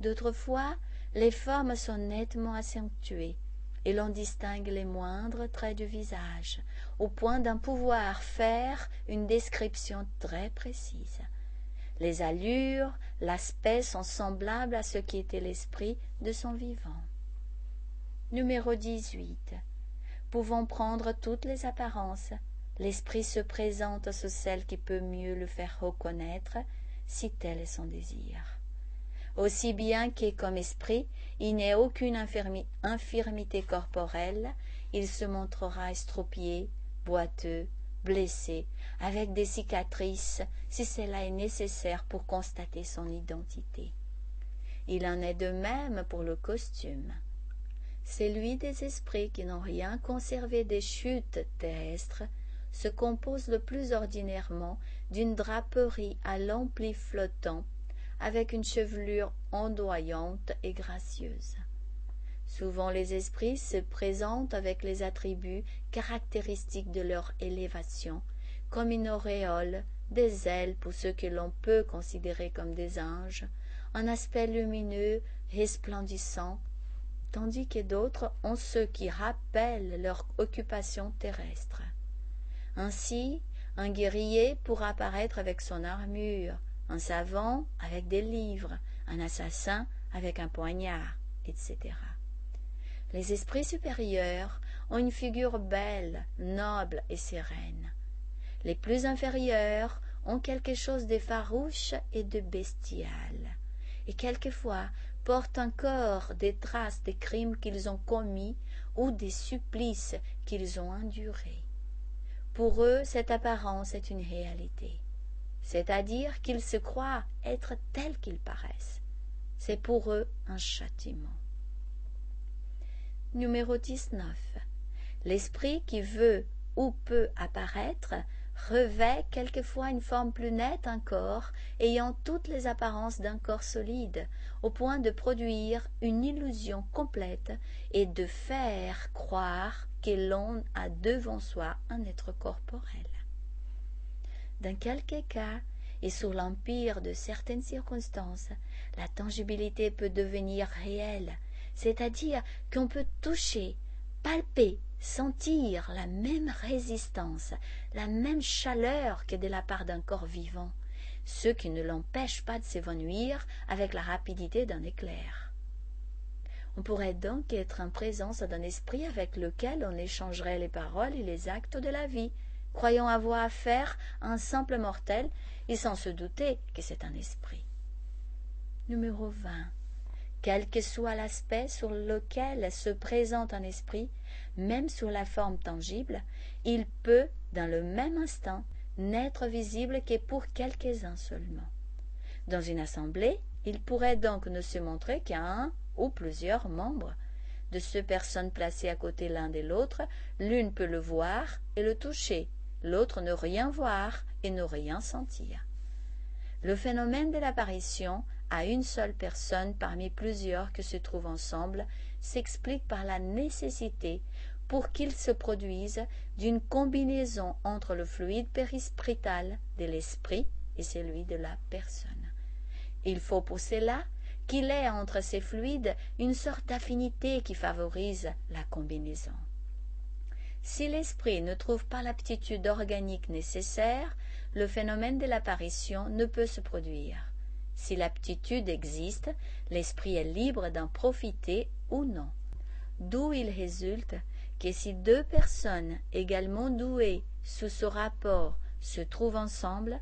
D'autres fois, les formes sont nettement accentuées, et l'on distingue les moindres traits du visage, au point d'en pouvoir faire une description très précise. Les allures, l'aspect sont semblables à ce qui était l'esprit de son vivant. Numéro 18. Pouvant prendre toutes les apparences, l'esprit se présente sous celle qui peut mieux le faire reconnaître, si tel est son désir. Aussi bien que comme esprit, il n'est aucune infirmité corporelle, il se montrera estropié, boiteux, blessé, avec des cicatrices, si cela est nécessaire pour constater son identité. Il en est de même pour le costume celui des esprits qui n'ont rien conservé des chutes terrestres se compose le plus ordinairement d'une draperie à l'ampli flottant avec une chevelure ondoyante et gracieuse souvent les esprits se présentent avec les attributs caractéristiques de leur élévation comme une auréole des ailes pour ceux que l'on peut considérer comme des anges un aspect lumineux resplendissant tandis que d'autres ont ceux qui rappellent leur occupation terrestre. Ainsi, un guerrier pourra apparaître avec son armure, un savant avec des livres, un assassin avec un poignard, etc. Les esprits supérieurs ont une figure belle, noble et sereine. Les plus inférieurs ont quelque chose de farouche et de bestial, et quelquefois portent encore des traces des crimes qu'ils ont commis ou des supplices qu'ils ont endurés. Pour eux, cette apparence est une réalité, c'est-à-dire qu'ils se croient être tels qu'ils paraissent. C'est pour eux un châtiment. Numéro 19. L'esprit qui veut ou peut apparaître revêt quelquefois une forme plus nette encore, ayant toutes les apparences d'un corps solide, au point de produire une illusion complète et de faire croire que l'on a devant soi un être corporel. Dans quelques cas, et sous l'empire de certaines circonstances, la tangibilité peut devenir réelle, c'est-à-dire qu'on peut toucher, palper, sentir la même résistance, la même chaleur que de la part d'un corps vivant, ce qui ne l'empêche pas de s'évanouir avec la rapidité d'un éclair. On pourrait donc être en présence d'un esprit avec lequel on échangerait les paroles et les actes de la vie, croyant avoir affaire à un simple mortel et sans se douter que c'est un esprit. Numéro 20 quel que soit l'aspect sur lequel se présente un esprit, même sur la forme tangible, il peut, dans le même instant, n'être visible que pour quelques-uns seulement. Dans une assemblée, il pourrait donc ne se montrer qu'à un ou plusieurs membres. De ces personnes placées à côté l'un de l'autre, l'une peut le voir et le toucher, l'autre ne rien voir et ne rien sentir. Le phénomène de l'apparition à une seule personne parmi plusieurs que se trouvent ensemble s'explique par la nécessité pour qu'il se produise d'une combinaison entre le fluide périsprétal de l'esprit et celui de la personne. Il faut pour cela qu'il ait entre ces fluides une sorte d'affinité qui favorise la combinaison. Si l'esprit ne trouve pas l'aptitude organique nécessaire, le phénomène de l'apparition ne peut se produire. Si l'aptitude existe, l'esprit est libre d'en profiter ou non. D'où il résulte que si deux personnes également douées sous ce rapport se trouvent ensemble,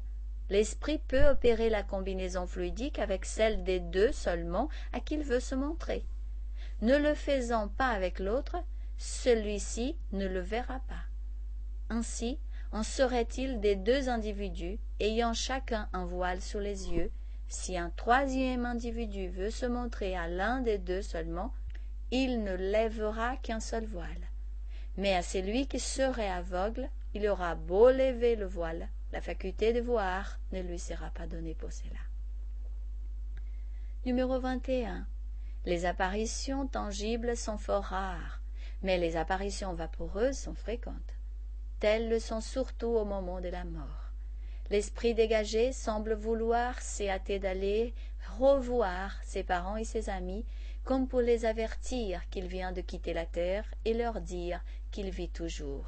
l'esprit peut opérer la combinaison fluidique avec celle des deux seulement à qui il veut se montrer. Ne le faisant pas avec l'autre, celui-ci ne le verra pas. Ainsi, en serait-il des deux individus ayant chacun un voile sur les yeux? Si un troisième individu veut se montrer à l'un des deux seulement, il ne lèvera qu'un seul voile. Mais à celui qui serait aveugle, il aura beau lever le voile, la faculté de voir ne lui sera pas donnée pour cela. Numéro 21. Les apparitions tangibles sont fort rares, mais les apparitions vaporeuses sont fréquentes. Telles le sont surtout au moment de la mort. L'esprit dégagé semble vouloir s'y hâter d'aller revoir ses parents et ses amis, comme pour les avertir qu'il vient de quitter la terre et leur dire qu'il vit toujours.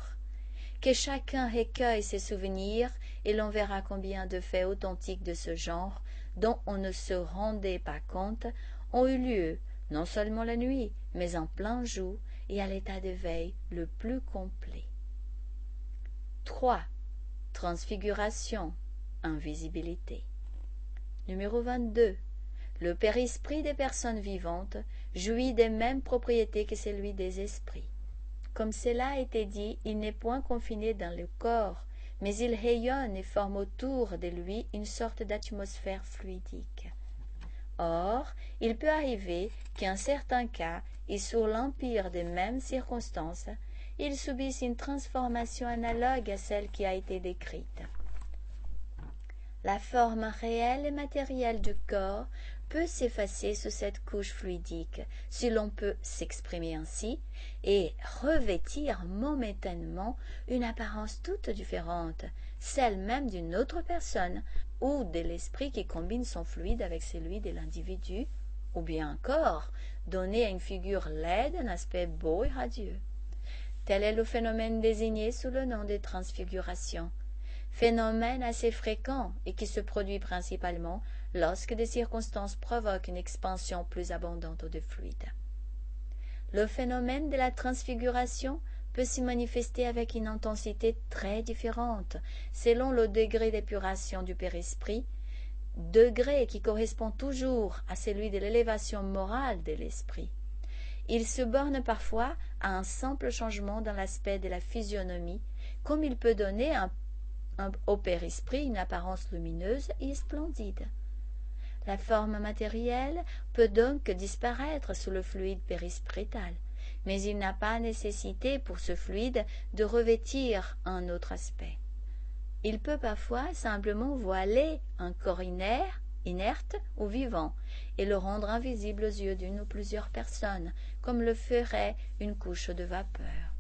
Que chacun recueille ses souvenirs et l'on verra combien de faits authentiques de ce genre, dont on ne se rendait pas compte, ont eu lieu, non seulement la nuit, mais en plein jour et à l'état de veille le plus complet. 3. Transfiguration, invisibilité. Numéro 22. Le périsprit des personnes vivantes jouit des mêmes propriétés que celui des esprits. Comme cela a été dit, il n'est point confiné dans le corps, mais il rayonne et forme autour de lui une sorte d'atmosphère fluidique. Or, il peut arriver qu'en certains cas, et sous l'empire des mêmes circonstances, ils subissent une transformation analogue à celle qui a été décrite. La forme réelle et matérielle du corps peut s'effacer sous cette couche fluidique, si l'on peut s'exprimer ainsi, et revêtir momentanément une apparence toute différente, celle même d'une autre personne, ou de l'esprit qui combine son fluide avec celui de l'individu, ou bien encore donner à une figure laide un aspect beau et radieux. Tel est le phénomène désigné sous le nom de transfiguration, phénomène assez fréquent et qui se produit principalement lorsque des circonstances provoquent une expansion plus abondante de fluide. Le phénomène de la transfiguration peut s'y manifester avec une intensité très différente selon le degré d'épuration du périsprit, degré qui correspond toujours à celui de l'élévation morale de l'esprit. Il se borne parfois à un simple changement dans l'aspect de la physionomie, comme il peut donner au périsprit une apparence lumineuse et splendide. La forme matérielle peut donc disparaître sous le fluide périsprétal, mais il n'a pas nécessité pour ce fluide de revêtir un autre aspect. Il peut parfois simplement voiler un corps inerte, inerte ou vivant, et le rendre invisible aux yeux d'une ou plusieurs personnes, comme le ferait une couche de vapeur.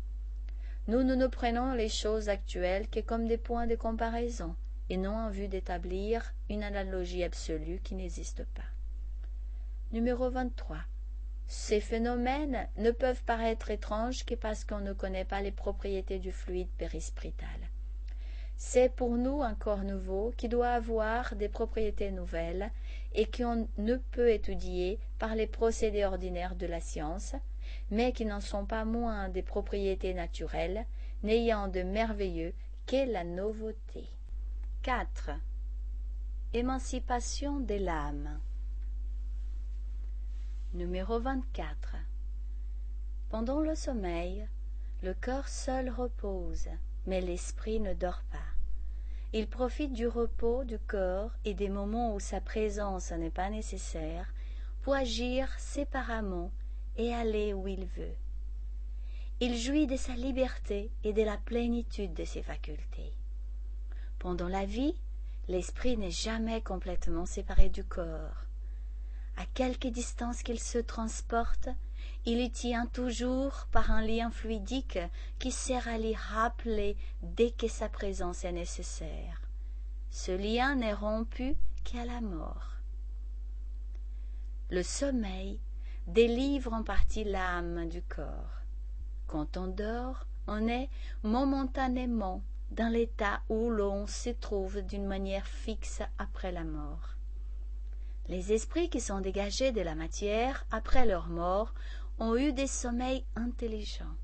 Nous ne nous prenons les choses actuelles que comme des points de comparaison, et non en vue d'établir une analogie absolue qui n'existe pas. Numéro 23. Ces phénomènes ne peuvent paraître étranges que parce qu'on ne connaît pas les propriétés du fluide périsprétal. C'est pour nous un corps nouveau qui doit avoir des propriétés nouvelles et qu'on ne peut étudier par les procédés ordinaires de la science, mais qui n'en sont pas moins des propriétés naturelles, n'ayant de merveilleux qu'est la nouveauté. 4. Émancipation de l'âme. Numéro 24. Pendant le sommeil, le corps seul repose, mais l'esprit ne dort pas. Il profite du repos du corps et des moments où sa présence n'est pas nécessaire pour agir séparément et aller où il veut. Il jouit de sa liberté et de la plénitude de ses facultés. Pendant la vie, l'esprit n'est jamais complètement séparé du corps. À quelque distance qu'il se transporte, il y tient toujours par un lien fluidique qui sert à l'y rappeler dès que sa présence est nécessaire. Ce lien n'est rompu qu'à la mort. Le sommeil délivre en partie l'âme du corps. Quand on dort, on est momentanément dans l'état où l'on se trouve d'une manière fixe après la mort. Les esprits qui sont dégagés de la matière après leur mort ont eu des sommeils intelligents.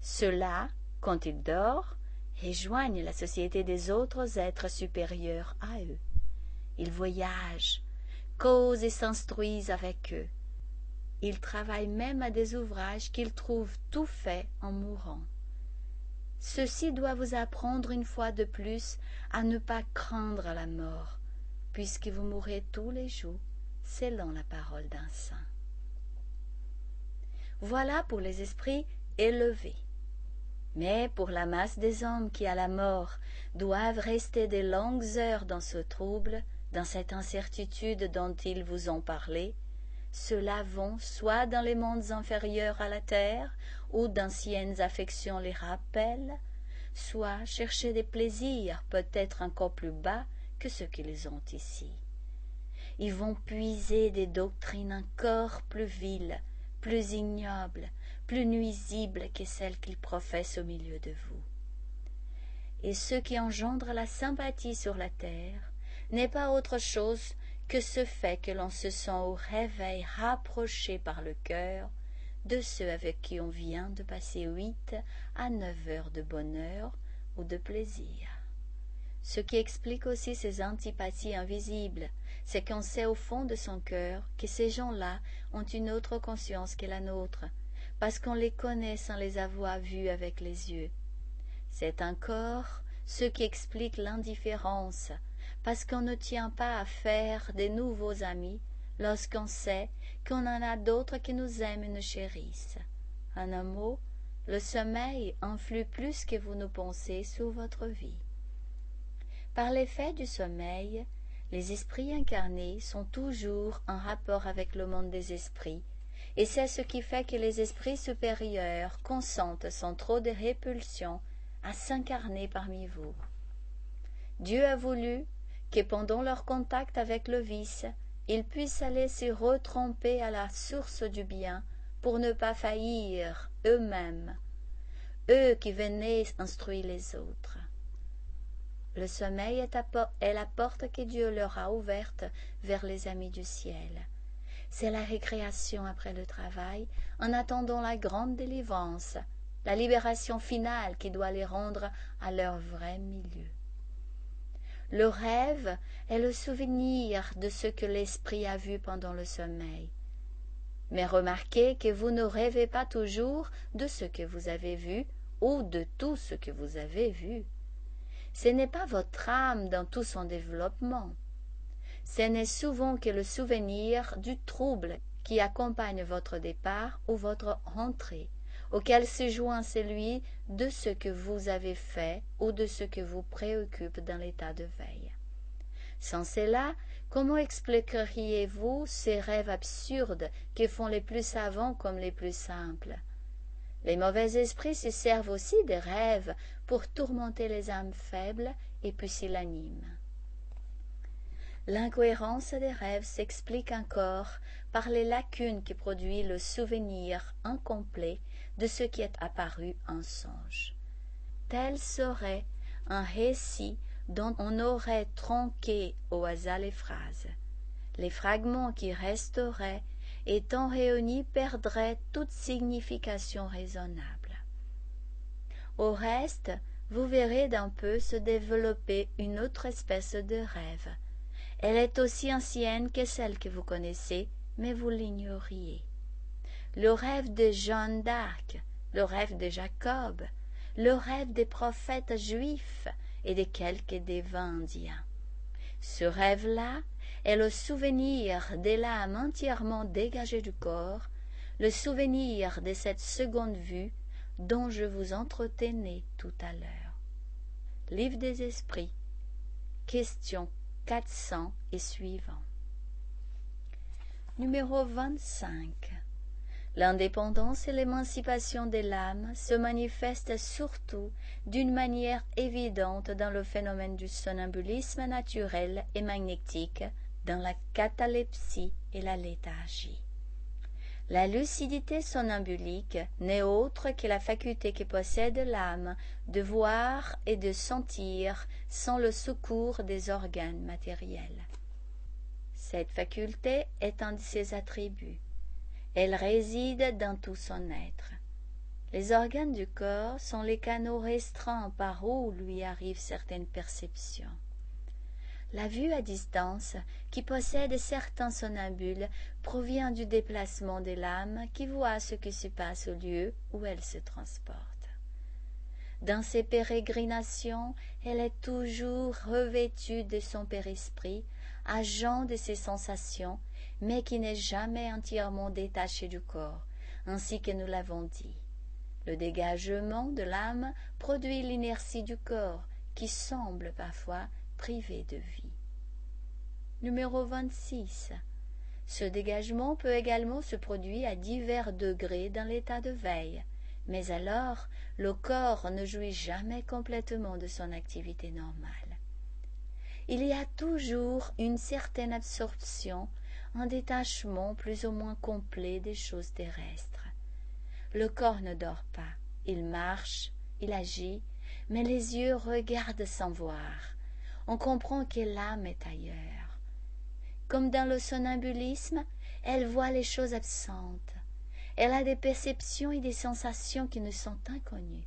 Ceux-là, quand ils dorment, rejoignent la société des autres êtres supérieurs à eux. Ils voyagent, causent et s'instruisent avec eux. Ils travaillent même à des ouvrages qu'ils trouvent tout faits en mourant. Ceci doit vous apprendre une fois de plus à ne pas craindre la mort, puisque vous mourrez tous les jours selon la parole d'un saint. Voilà pour les esprits élevés. Mais pour la masse des hommes qui à la mort doivent rester de longues heures dans ce trouble, dans cette incertitude dont ils vous ont parlé, ceux-là soit dans les mondes inférieurs à la terre, où d'anciennes affections les rappellent, soit chercher des plaisirs peut-être encore plus bas que ceux qu'ils ont ici. Ils vont puiser des doctrines encore plus viles, plus ignobles, plus nuisibles que celles qu'ils professent au milieu de vous. Et ce qui engendre la sympathie sur la terre n'est pas autre chose que ce fait que l'on se sent au réveil rapproché par le cœur de ceux avec qui on vient de passer huit à neuf heures de bonheur ou de plaisir. Ce qui explique aussi ces antipathies invisibles, c'est qu'on sait au fond de son cœur que ces gens-là ont une autre conscience que la nôtre, parce qu'on les connaît sans les avoir vus avec les yeux. C'est encore ce qui explique l'indifférence, parce qu'on ne tient pas à faire des nouveaux amis lorsqu'on sait qu'on en a d'autres qui nous aiment et nous chérissent. En un mot, le sommeil influe plus que vous ne pensez sur votre vie. Par l'effet du sommeil, les esprits incarnés sont toujours en rapport avec le monde des esprits, et c'est ce qui fait que les esprits supérieurs consentent sans trop de répulsion à s'incarner parmi vous. Dieu a voulu que pendant leur contact avec le vice, ils puissent aller se retromper à la source du bien pour ne pas faillir eux-mêmes, eux qui venaient instruire les autres. Le sommeil est, la porte que Dieu leur a ouverte vers les amis du ciel. C'est la récréation après le travail, en attendant la grande délivrance, la libération finale qui doit les rendre à leur vrai milieu. Le rêve est le souvenir de ce que l'esprit a vu pendant le sommeil. Mais remarquez que vous ne rêvez pas toujours de ce que vous avez vu ou de tout ce que vous avez vu ce n'est pas votre âme dans tout son développement. Ce n'est souvent que le souvenir du trouble qui accompagne votre départ ou votre rentrée, auquel se joint celui de ce que vous avez fait ou de ce que vous préoccupe dans l'état de veille. Sans cela, comment expliqueriez-vous ces rêves absurdes que font les plus savants comme les plus simples? Les mauvais esprits se servent aussi des rêves pour tourmenter les âmes faibles et pusillaniment. L'incohérence des rêves s'explique encore par les lacunes qui produit le souvenir incomplet de ce qui est apparu en songe. Tel serait un récit dont on aurait tronqué au hasard les phrases. Les fragments qui resteraient étant réunis perdraient toute signification raisonnable. Au reste, vous verrez d'un peu se développer une autre espèce de rêve. Elle est aussi ancienne que celle que vous connaissez, mais vous l'ignoriez. Le rêve de Jeanne d'Arc, le rêve de Jacob, le rêve des prophètes juifs et de quelques devins indiens. Ce rêve-là est le souvenir de l'âme entièrement dégagée du corps, le souvenir de cette seconde vue dont je vous entretenais tout à l'heure. Livre des esprits, question 400 et suivant. Numéro 25. L'indépendance et l'émancipation de l'âme se manifestent surtout d'une manière évidente dans le phénomène du somnambulisme naturel et magnétique, dans la catalepsie et la léthargie. La lucidité somnambulique n'est autre que la faculté que possède l'âme de voir et de sentir sans le secours des organes matériels. Cette faculté est un de ses attributs. Elle réside dans tout son être. Les organes du corps sont les canaux restreints par où lui arrivent certaines perceptions. La vue à distance, qui possède certains somnambules, provient du déplacement de l'âme qui voit ce qui se passe au lieu où elle se transporte. Dans ses pérégrinations, elle est toujours revêtue de son père-esprit, agent de ses sensations, mais qui n'est jamais entièrement détaché du corps, ainsi que nous l'avons dit. Le dégagement de l'âme produit l'inertie du corps, qui semble parfois privé de vie. Numéro 26. Ce dégagement peut également se produire à divers degrés dans l'état de veille, mais alors le corps ne jouit jamais complètement de son activité normale. Il y a toujours une certaine absorption un détachement plus ou moins complet des choses terrestres. Le corps ne dort pas, il marche, il agit, mais les yeux regardent sans voir. On comprend que l'âme est ailleurs. Comme dans le somnambulisme, elle voit les choses absentes. Elle a des perceptions et des sensations qui ne sont inconnues.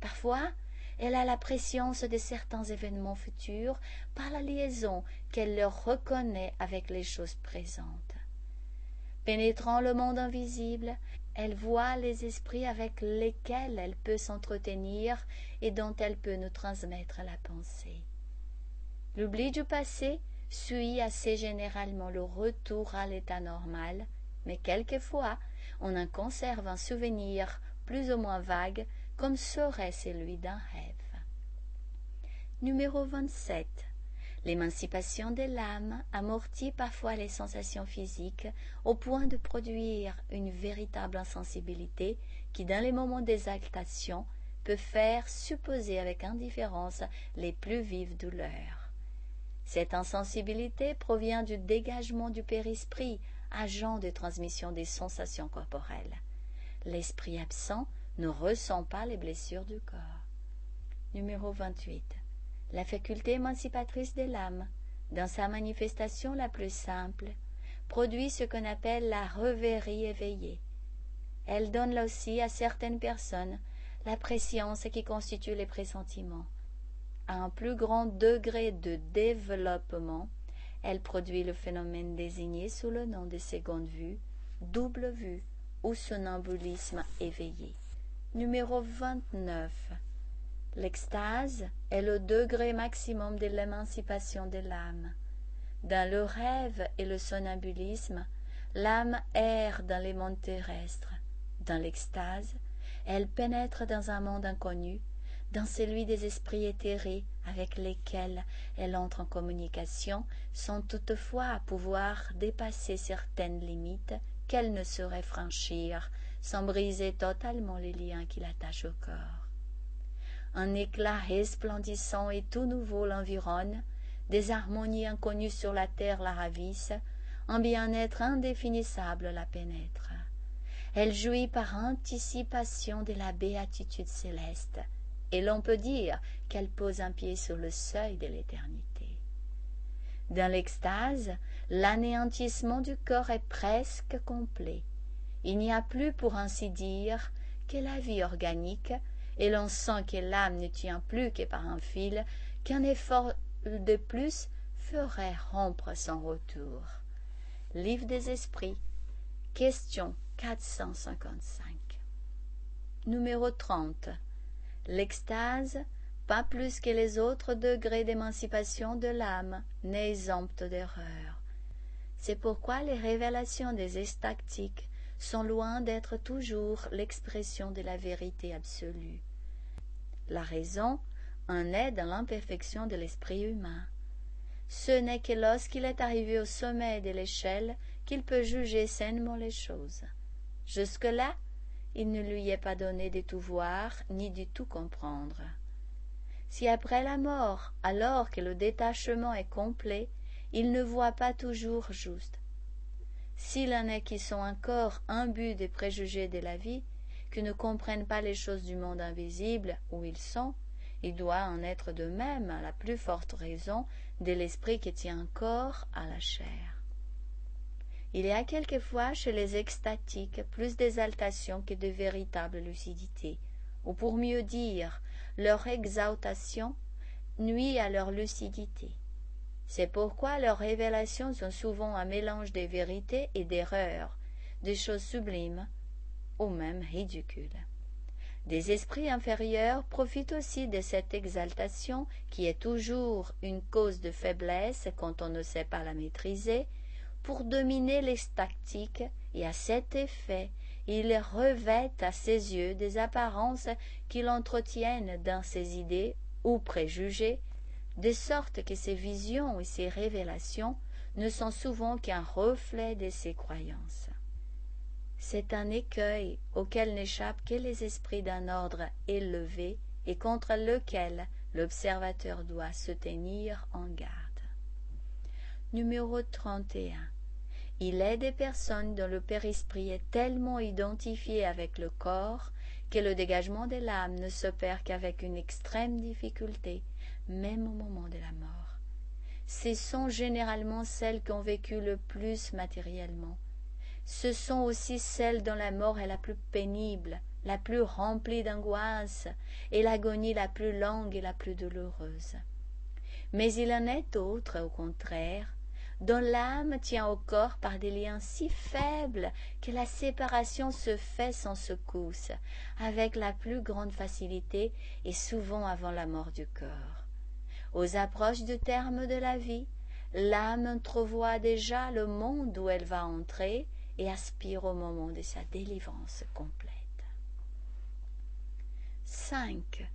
Parfois, elle a la préscience de certains événements futurs par la liaison qu'elle leur reconnaît avec les choses présentes. Pénétrant le monde invisible, elle voit les esprits avec lesquels elle peut s'entretenir et dont elle peut nous transmettre la pensée. L'oubli du passé suit assez généralement le retour à l'état normal, mais quelquefois on en conserve un souvenir plus ou moins vague comme serait celui d'un rêve. Numéro 27. L'émancipation de l'âme amortit parfois les sensations physiques au point de produire une véritable insensibilité qui, dans les moments d'exaltation, peut faire supposer avec indifférence les plus vives douleurs. Cette insensibilité provient du dégagement du périsprit, agent de transmission des sensations corporelles. L'esprit absent ne ressent pas les blessures du corps. Numéro 28. La faculté émancipatrice de l'âme, dans sa manifestation la plus simple, produit ce qu'on appelle la rêverie éveillée. Elle donne aussi à certaines personnes la préscience qui constitue les pressentiments. À un plus grand degré de développement, elle produit le phénomène désigné sous le nom de seconde vue, double vue ou somnambulisme éveillé. Numéro 29. L'extase est le degré maximum de l'émancipation de l'âme. Dans le rêve et le somnambulisme, l'âme erre dans les mondes terrestres. Dans l'extase, elle pénètre dans un monde inconnu, dans celui des esprits éthérés avec lesquels elle entre en communication, sans toutefois pouvoir dépasser certaines limites qu'elle ne saurait franchir sans briser totalement les liens qui l'attachent au corps. Un éclat resplendissant et tout nouveau l'environne, des harmonies inconnues sur la terre la ravissent, un bien-être indéfinissable la pénètre. Elle jouit par anticipation de la béatitude céleste, et l'on peut dire qu'elle pose un pied sur le seuil de l'éternité. Dans l'extase, l'anéantissement du corps est presque complet, il n'y a plus, pour ainsi dire, que la vie organique, et l'on sent que l'âme ne tient plus que par un fil, qu'un effort de plus ferait rompre son retour. Livre des Esprits, question 455. Numéro 30. L'extase, pas plus que les autres degrés d'émancipation de l'âme, n'est exempte d'erreur. C'est pourquoi les révélations des extactiques sont loin d'être toujours l'expression de la vérité absolue. La raison en est dans l'imperfection de l'esprit humain. Ce n'est que lorsqu'il est arrivé au sommet de l'échelle qu'il peut juger sainement les choses. Jusque-là, il ne lui est pas donné de tout voir ni de tout comprendre. Si après la mort, alors que le détachement est complet, il ne voit pas toujours juste, s'il en est qui sont encore imbus des préjugés de la vie, qui ne comprennent pas les choses du monde invisible où ils sont, il doit en être de même à la plus forte raison de l'esprit qui tient corps à la chair. Il y a quelquefois chez les extatiques plus d'exaltation que de véritable lucidité, ou pour mieux dire, leur exaltation nuit à leur lucidité. C'est pourquoi leurs révélations sont souvent un mélange des vérités et d'erreurs, des choses sublimes ou même ridicules. Des esprits inférieurs profitent aussi de cette exaltation qui est toujours une cause de faiblesse quand on ne sait pas la maîtriser, pour dominer les tactiques et à cet effet ils revêtent à ses yeux des apparences qui l'entretiennent dans ses idées ou préjugés de sorte que ses visions et ses révélations ne sont souvent qu'un reflet de ses croyances. C'est un écueil auquel n'échappent que les esprits d'un ordre élevé et contre lequel l'observateur doit se tenir en garde. Numéro 31. Il est des personnes dont le périsprit est tellement identifié avec le corps que le dégagement de l'âme ne s'opère qu'avec une extrême difficulté même au moment de la mort. Ce sont généralement celles qui ont vécu le plus matériellement. Ce sont aussi celles dont la mort est la plus pénible, la plus remplie d'angoisse, et l'agonie la plus longue et la plus douloureuse. Mais il en est d'autres, au contraire, dont l'âme tient au corps par des liens si faibles que la séparation se fait sans secousse, avec la plus grande facilité et souvent avant la mort du corps. Aux approches du terme de la vie, l'âme entrevoit déjà le monde où elle va entrer et aspire au moment de sa délivrance complète. 5.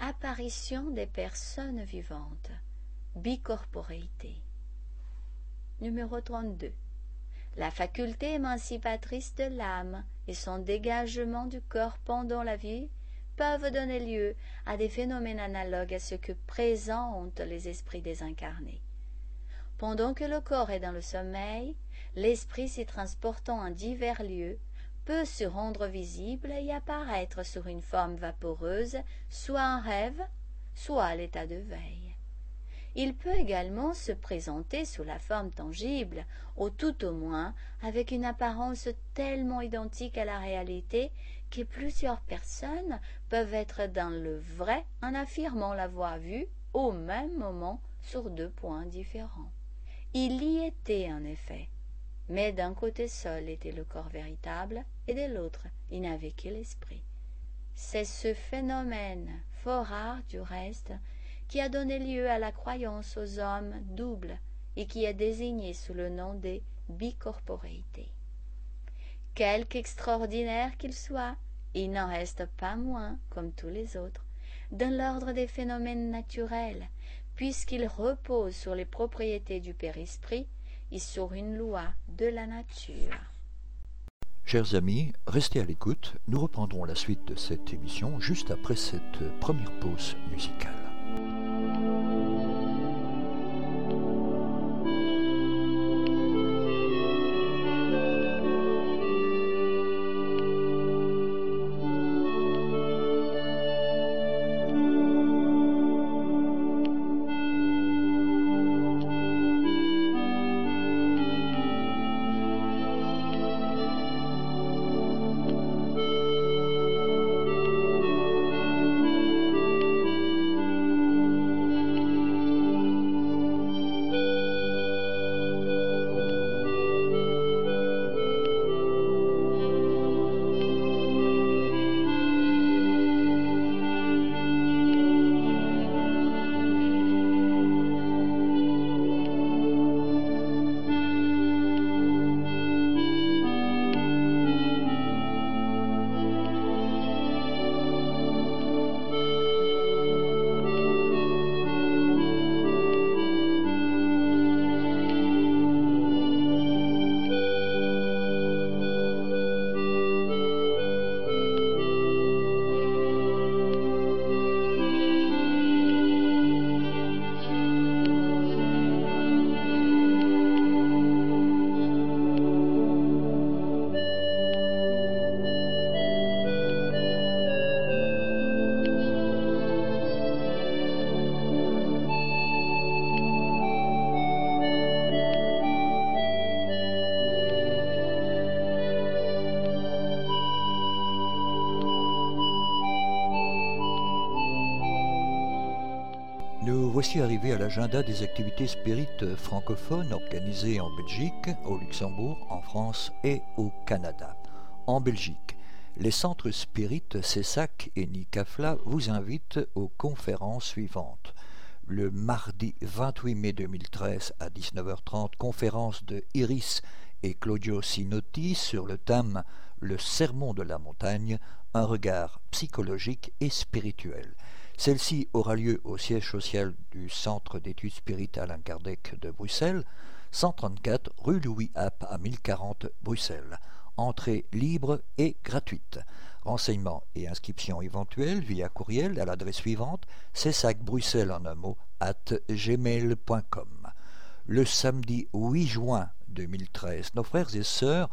Apparition des personnes vivantes. Bicorporéité. Numéro 32. La faculté émancipatrice de l'âme et son dégagement du corps pendant la vie peuvent donner lieu à des phénomènes analogues à ce que présentent les esprits désincarnés. Pendant que le corps est dans le sommeil, l'esprit s'y transportant en divers lieux peut se rendre visible et apparaître sur une forme vaporeuse, soit en rêve, soit à l'état de veille. Il peut également se présenter sous la forme tangible, ou tout au moins avec une apparence tellement identique à la réalité que plusieurs personnes peuvent être dans le vrai en affirmant l'avoir vu au même moment sur deux points différents. Il y était en effet, mais d'un côté seul était le corps véritable et de l'autre il n'avait que l'esprit. C'est ce phénomène, fort rare du reste, qui a donné lieu à la croyance aux hommes doubles et qui est désigné sous le nom des bicorporéités quelque extraordinaire qu'il soit, il n'en reste pas moins, comme tous les autres, dans l'ordre des phénomènes naturels, puisqu'il repose sur les propriétés du père-esprit et sur une loi de la nature. Chers amis, restez à l'écoute, nous reprendrons la suite de cette émission juste après cette première pause musicale. Voici arrivé à l'agenda des activités spirites francophones organisées en Belgique, au Luxembourg, en France et au Canada. En Belgique, les centres spirites CESAC et Nicafla vous invitent aux conférences suivantes. Le mardi 28 mai 2013 à 19h30, conférence de Iris et Claudio Sinotti sur le thème Le sermon de la montagne, un regard psychologique et spirituel. Celle-ci aura lieu au siège social du Centre d'études spirites Alain Kardec de Bruxelles, 134 rue Louis App à 1040 Bruxelles. Entrée libre et gratuite. Renseignements et inscriptions éventuelles via courriel à l'adresse suivante Bruxelles en un mot at gmail.com. Le samedi 8 juin 2013, nos frères et sœurs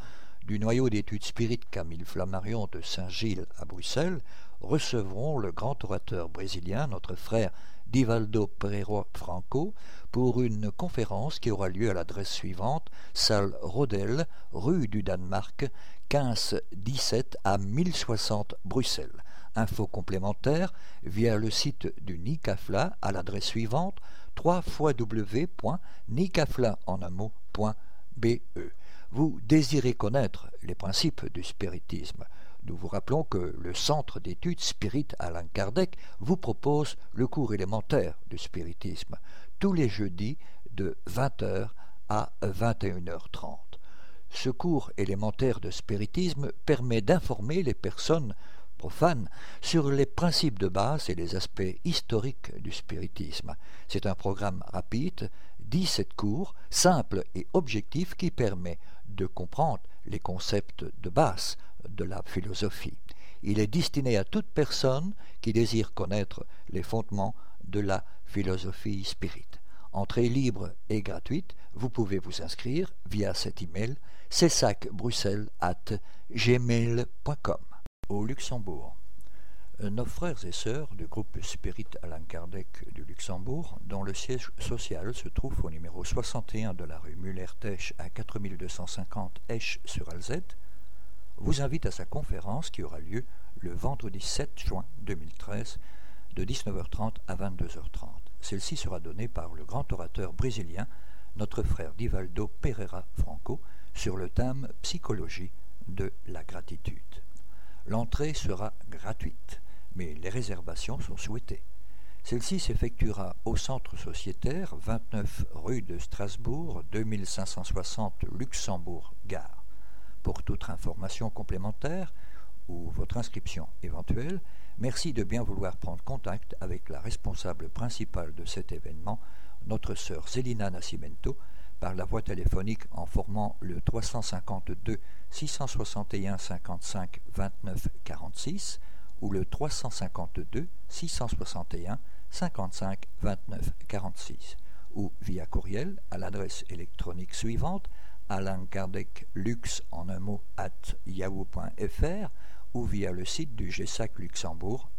du noyau d'études spirites Camille Flammarion de Saint-Gilles à Bruxelles recevront le grand orateur brésilien, notre frère Divaldo Pereira Franco, pour une conférence qui aura lieu à l'adresse suivante, salle Rodel, rue du Danemark, 15-17 à 1060 Bruxelles. Infos complémentaires via le site du NICAFLA à l'adresse suivante www.nicafla.be. Vous désirez connaître les principes du spiritisme. Nous vous rappelons que le Centre d'études Spirit Alain Kardec vous propose le cours élémentaire du spiritisme tous les jeudis de 20h à 21h30. Ce cours élémentaire de spiritisme permet d'informer les personnes profanes sur les principes de base et les aspects historiques du spiritisme. C'est un programme rapide, 17 cours, simple et objectif qui permet de comprendre les concepts de base de la philosophie. Il est destiné à toute personne qui désire connaître les fondements de la philosophie spirit. Entrée libre et gratuite, vous pouvez vous inscrire via cet email at gmail.com. Au Luxembourg, nos frères et sœurs du groupe Spirit Alain Kardec du Luxembourg, dont le siège social se trouve au numéro 61 de la rue Muller-Tesch à 4250 Esch-sur-Alzette, vous invite à sa conférence qui aura lieu le vendredi 7 juin 2013 de 19h30 à 22h30. Celle-ci sera donnée par le grand orateur brésilien, notre frère Divaldo Pereira Franco, sur le thème Psychologie de la gratitude. L'entrée sera gratuite, mais les réservations sont souhaitées. Celle-ci s'effectuera au centre sociétaire 29 rue de Strasbourg 2560 Luxembourg Gare. Pour toute information complémentaire ou votre inscription éventuelle, merci de bien vouloir prendre contact avec la responsable principale de cet événement, notre sœur Zelina Nascimento, par la voie téléphonique en formant le 352 661 55 29 46 ou le 352 661 55 29 46 ou via courriel à l'adresse électronique suivante Alain Kardec Lux en un mot at yahoo.fr ou via le site du GESAC Luxembourg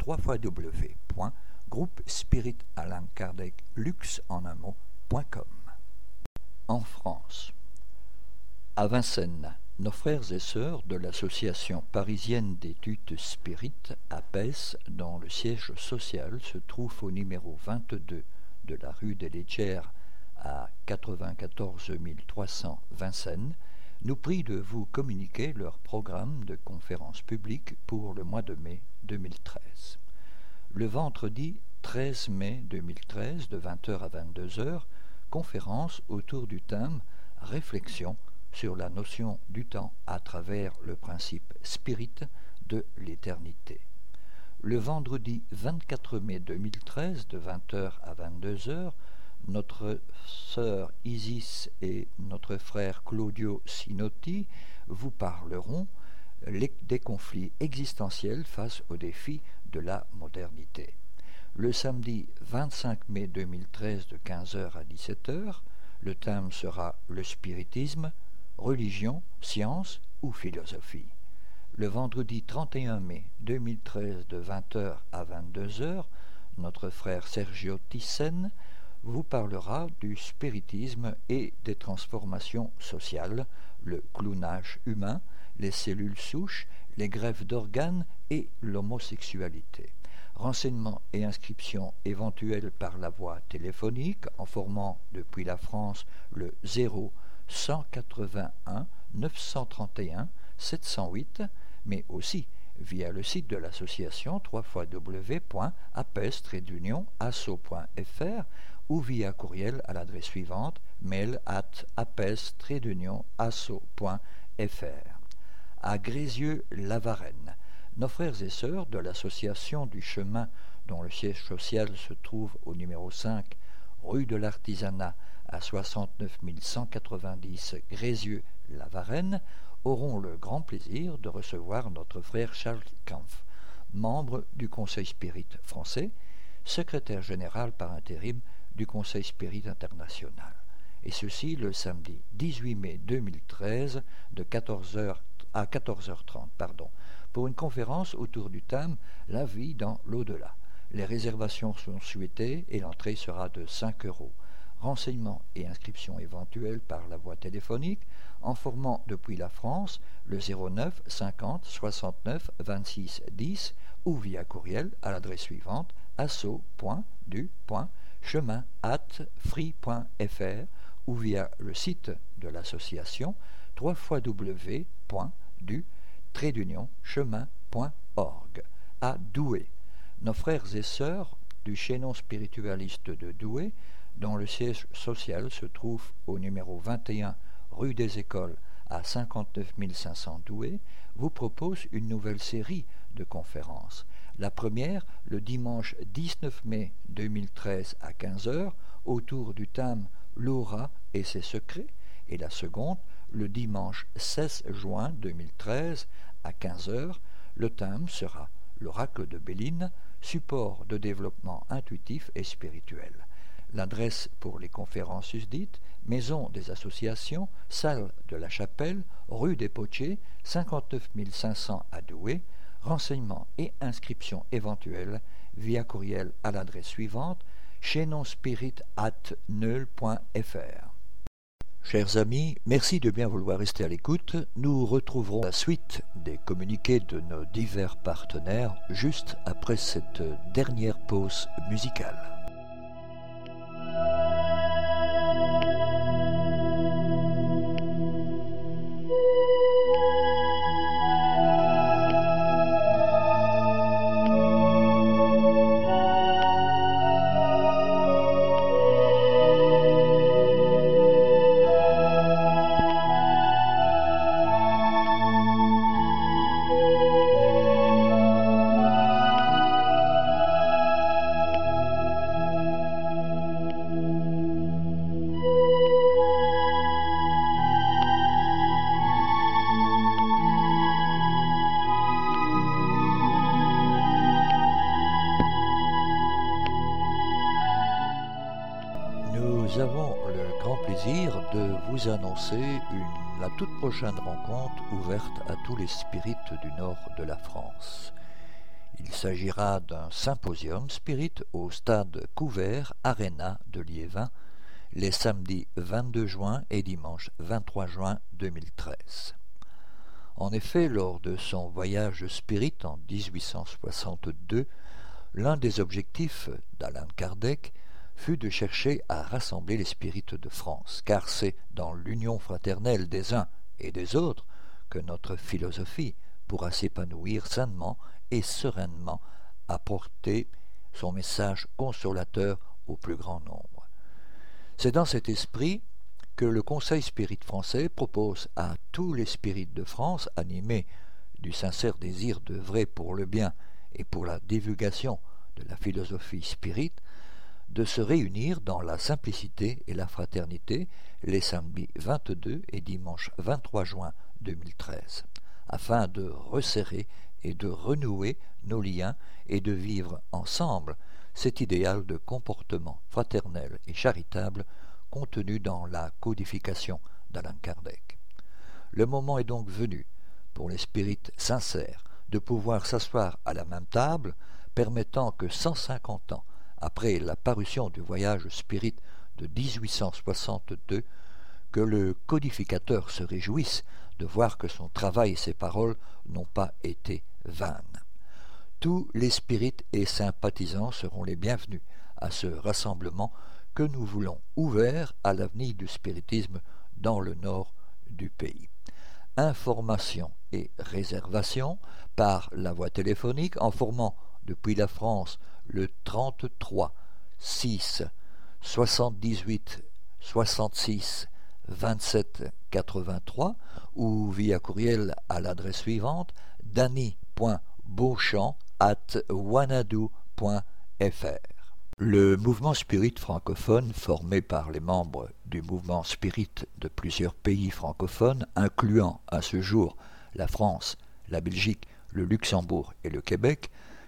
Lux en un mot.com. En France, à Vincennes, nos frères et sœurs de l'association parisienne d'études spirites, APES, dont le siège social se trouve au numéro 22 de la rue des Légières à 94 300 Vincennes, nous prient de vous communiquer leur programme de conférences publiques pour le mois de mai 2013. Le vendredi 13 mai 2013, de 20h à 22h, conférence autour du thème Réflexion sur la notion du temps à travers le principe spirit de l'éternité. Le vendredi 24 mai 2013, de 20h à 22h, notre sœur Isis et notre frère Claudio Sinotti vous parleront des conflits existentiels face aux défis de la modernité. Le samedi 25 mai 2013 de 15h à 17h, le thème sera le spiritisme, religion, science ou philosophie. Le vendredi 31 mai 2013 de 20h à 22h, notre frère Sergio Thyssen vous parlera du spiritisme et des transformations sociales, le clownage humain, les cellules souches, les greffes d'organes et l'homosexualité. Renseignements et inscriptions éventuelles par la voie téléphonique en formant depuis la France le 0 181 931 708, mais aussi via le site de l'association www.apes-asso.fr ou via courriel à l'adresse suivante mail at apes-asso.fr. À Grézieux-Lavarenne, nos frères et sœurs de l'association du chemin dont le siège social se trouve au numéro 5 rue de l'Artisanat à 69 190 Grézieux-Lavarenne auront le grand plaisir de recevoir notre frère Charles Kampf, membre du Conseil Spirit français, secrétaire général par intérim du Conseil Spirit international. Et ceci le samedi 18 mai 2013 de 14h à 14h30, pardon, pour une conférence autour du thème La vie dans l'au-delà. Les réservations sont souhaitées et l'entrée sera de 5 euros. Renseignements et inscriptions éventuelles par la voie téléphonique en formant depuis la France le 09 50 69 26 10 ou via courriel à l'adresse suivante asso.du.chemin at free.fr ou via le site de l'association www.du-chemin.org à Douai. Nos frères et sœurs du chaînon spiritualiste de Douai, dont le siège social se trouve au numéro 21 rue des Écoles à 59 500 Douai, vous propose une nouvelle série de conférences. La première, le dimanche 19 mai 2013 à 15h, autour du thème L'aura et ses secrets, et la seconde, le dimanche 16 juin 2013 à 15h, le thème sera L'oracle de Béline, support de développement intuitif et spirituel. L'adresse pour les conférences susdites, Maison des Associations, salle de la Chapelle, rue des Potiers, 59 500 à Douai. Renseignements et inscriptions éventuelles via courriel à l'adresse suivante chaînonspirit at Chers amis, merci de bien vouloir rester à l'écoute. Nous retrouverons la suite des communiqués de nos divers partenaires juste après cette dernière pause musicale. Prochaine rencontre ouverte à tous les spirites du nord de la France. Il s'agira d'un symposium spirit au stade couvert Arena de Liévin les samedis 22 juin et dimanche 23 juin 2013. En effet, lors de son voyage spirit en 1862, l'un des objectifs d'Alain Kardec fut de chercher à rassembler les spirites de France, car c'est dans l'union fraternelle des uns et des autres que notre philosophie pourra s'épanouir sainement et sereinement, apporter son message consolateur au plus grand nombre. C'est dans cet esprit que le Conseil spirit français propose à tous les spirites de France, animés du sincère désir d'œuvrer pour le bien et pour la divulgation de la philosophie spirite, de se réunir dans la simplicité et la fraternité les samedis 22 et dimanche 23 juin 2013, afin de resserrer et de renouer nos liens et de vivre ensemble cet idéal de comportement fraternel et charitable contenu dans la codification d'Alain Kardec. Le moment est donc venu, pour les spirites sincères, de pouvoir s'asseoir à la même table, permettant que 150 ans après la parution du voyage spirit de 1862, que le codificateur se réjouisse de voir que son travail et ses paroles n'ont pas été vaines. Tous les spirites et sympathisants seront les bienvenus à ce rassemblement que nous voulons ouvert à l'avenir du spiritisme dans le nord du pays. Informations et réservations par la voie téléphonique en formant depuis la France le 33 6 78 66 27 83 ou via courriel à l'adresse suivante danny.beauchamp at wanadoo.fr. Le mouvement spirit francophone, formé par les membres du mouvement spirit de plusieurs pays francophones, incluant à ce jour la France, la Belgique, le Luxembourg et le Québec,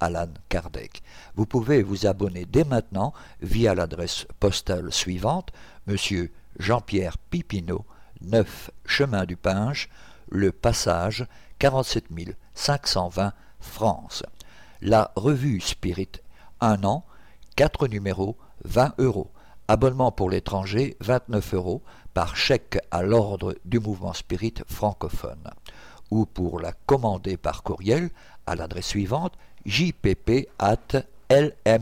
Alan Kardec. Vous pouvez vous abonner dès maintenant via l'adresse postale suivante Monsieur Jean-Pierre Pipineau, 9 Chemin du Pinge, Le Passage, 47 520 France. La revue Spirit, un an, quatre numéros, 20 euros. Abonnement pour l'étranger, 29 euros, par chèque à l'ordre du mouvement spirit francophone. Ou pour la commander par courriel à l'adresse suivante jpp at lmsf.org.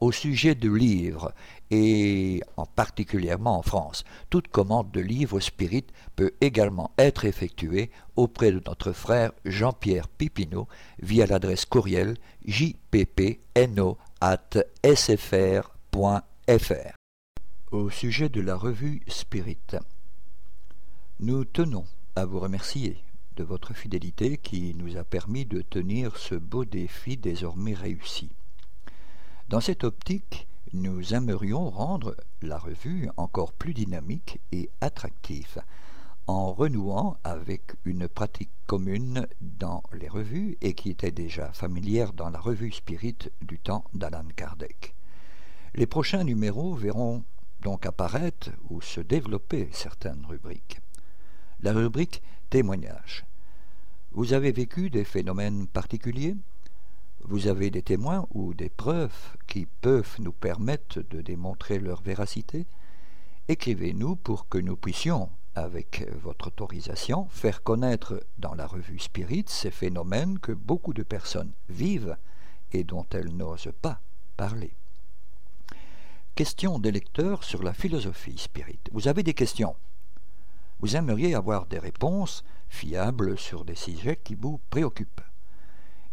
Au sujet de livres, et en particulièrement en France, toute commande de livres spirit peut également être effectuée auprès de notre frère Jean-Pierre Pipineau via l'adresse courriel jppno at sfr.fr. Au sujet de la revue Spirit, nous tenons à vous remercier de votre fidélité qui nous a permis de tenir ce beau défi désormais réussi. Dans cette optique, nous aimerions rendre la revue encore plus dynamique et attractive en renouant avec une pratique commune dans les revues et qui était déjà familière dans la revue Spirit du temps d'Alan Kardec. Les prochains numéros verront donc apparaître ou se développer certaines rubriques. La rubrique témoignages. Vous avez vécu des phénomènes particuliers? Vous avez des témoins ou des preuves qui peuvent nous permettre de démontrer leur véracité? Écrivez-nous pour que nous puissions avec votre autorisation, faire connaître dans la revue Spirit ces phénomènes que beaucoup de personnes vivent et dont elles n'osent pas parler. Question des lecteurs sur la philosophie spirit. Vous avez des questions? Vous aimeriez avoir des réponses fiables sur des sujets qui vous préoccupent.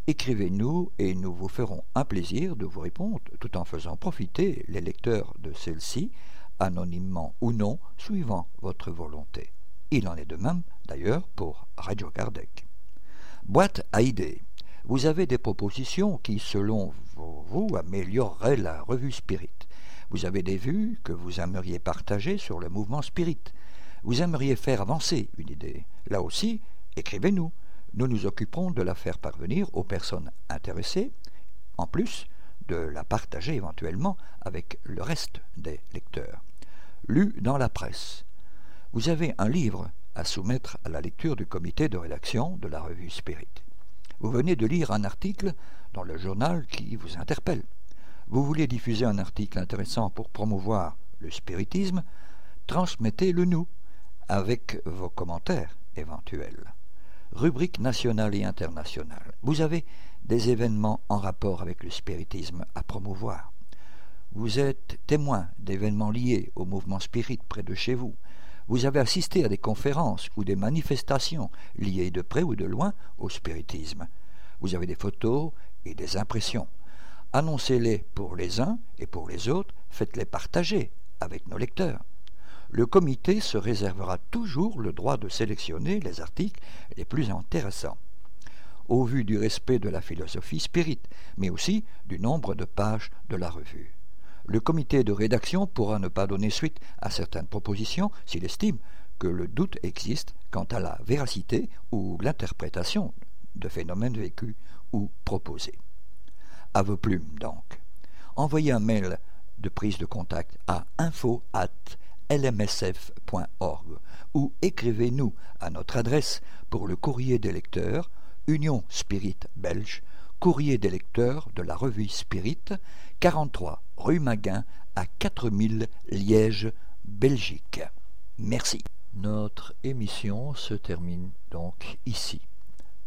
Écrivez-nous et nous vous ferons un plaisir de vous répondre tout en faisant profiter les lecteurs de celle-ci anonymement ou non, suivant votre volonté. Il en est de même, d'ailleurs, pour Radio Kardec. Boîte à idées. Vous avez des propositions qui, selon vous, amélioreraient la revue Spirit. Vous avez des vues que vous aimeriez partager sur le mouvement Spirit. Vous aimeriez faire avancer une idée. Là aussi, écrivez-nous. Nous nous occuperons de la faire parvenir aux personnes intéressées. En plus, de la partager éventuellement avec le reste des lecteurs. Lu dans la presse. Vous avez un livre à soumettre à la lecture du comité de rédaction de la revue Spirit. Vous venez de lire un article dans le journal qui vous interpelle. Vous voulez diffuser un article intéressant pour promouvoir le spiritisme, transmettez-le nous avec vos commentaires éventuels. Rubrique nationale et internationale. Vous avez des événements en rapport avec le spiritisme à promouvoir. Vous êtes témoin d'événements liés au mouvement spirit près de chez vous. Vous avez assisté à des conférences ou des manifestations liées de près ou de loin au spiritisme. Vous avez des photos et des impressions. Annoncez-les pour les uns et pour les autres, faites-les partager avec nos lecteurs. Le comité se réservera toujours le droit de sélectionner les articles les plus intéressants au vu du respect de la philosophie spirit, mais aussi du nombre de pages de la revue. Le comité de rédaction pourra ne pas donner suite à certaines propositions s'il estime que le doute existe quant à la véracité ou l'interprétation de phénomènes vécus ou proposés. À vos plumes, donc. Envoyez un mail de prise de contact à info at lmsf.org ou écrivez-nous à notre adresse pour le courrier des lecteurs, Union Spirit Belge, courrier des lecteurs de la revue Spirit, 43 rue Maguin à 4000 Liège, Belgique. Merci. Notre émission se termine donc ici.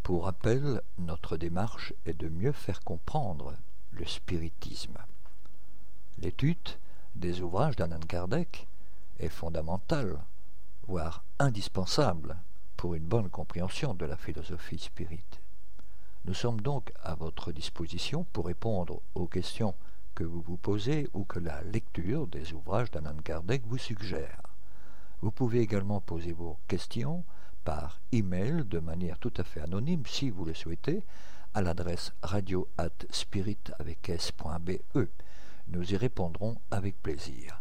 Pour rappel, notre démarche est de mieux faire comprendre le spiritisme. L'étude des ouvrages d'Anand Kardec est fondamentale, voire indispensable pour une bonne compréhension de la philosophie spirit. Nous sommes donc à votre disposition pour répondre aux questions que vous vous posez ou que la lecture des ouvrages d'Anand Kardec vous suggère. Vous pouvez également poser vos questions par email de manière tout à fait anonyme si vous le souhaitez à l'adresse radio at spirit s.be. Nous y répondrons avec plaisir.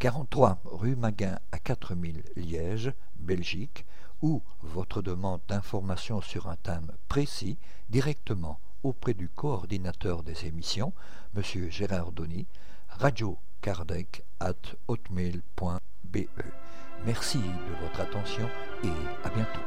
43 rue Maguin à 4000 Liège, Belgique, ou votre demande d'information sur un thème précis directement auprès du coordinateur des émissions, M. Gérard Donny, radiocardec at hotmail.be. Merci de votre attention et à bientôt.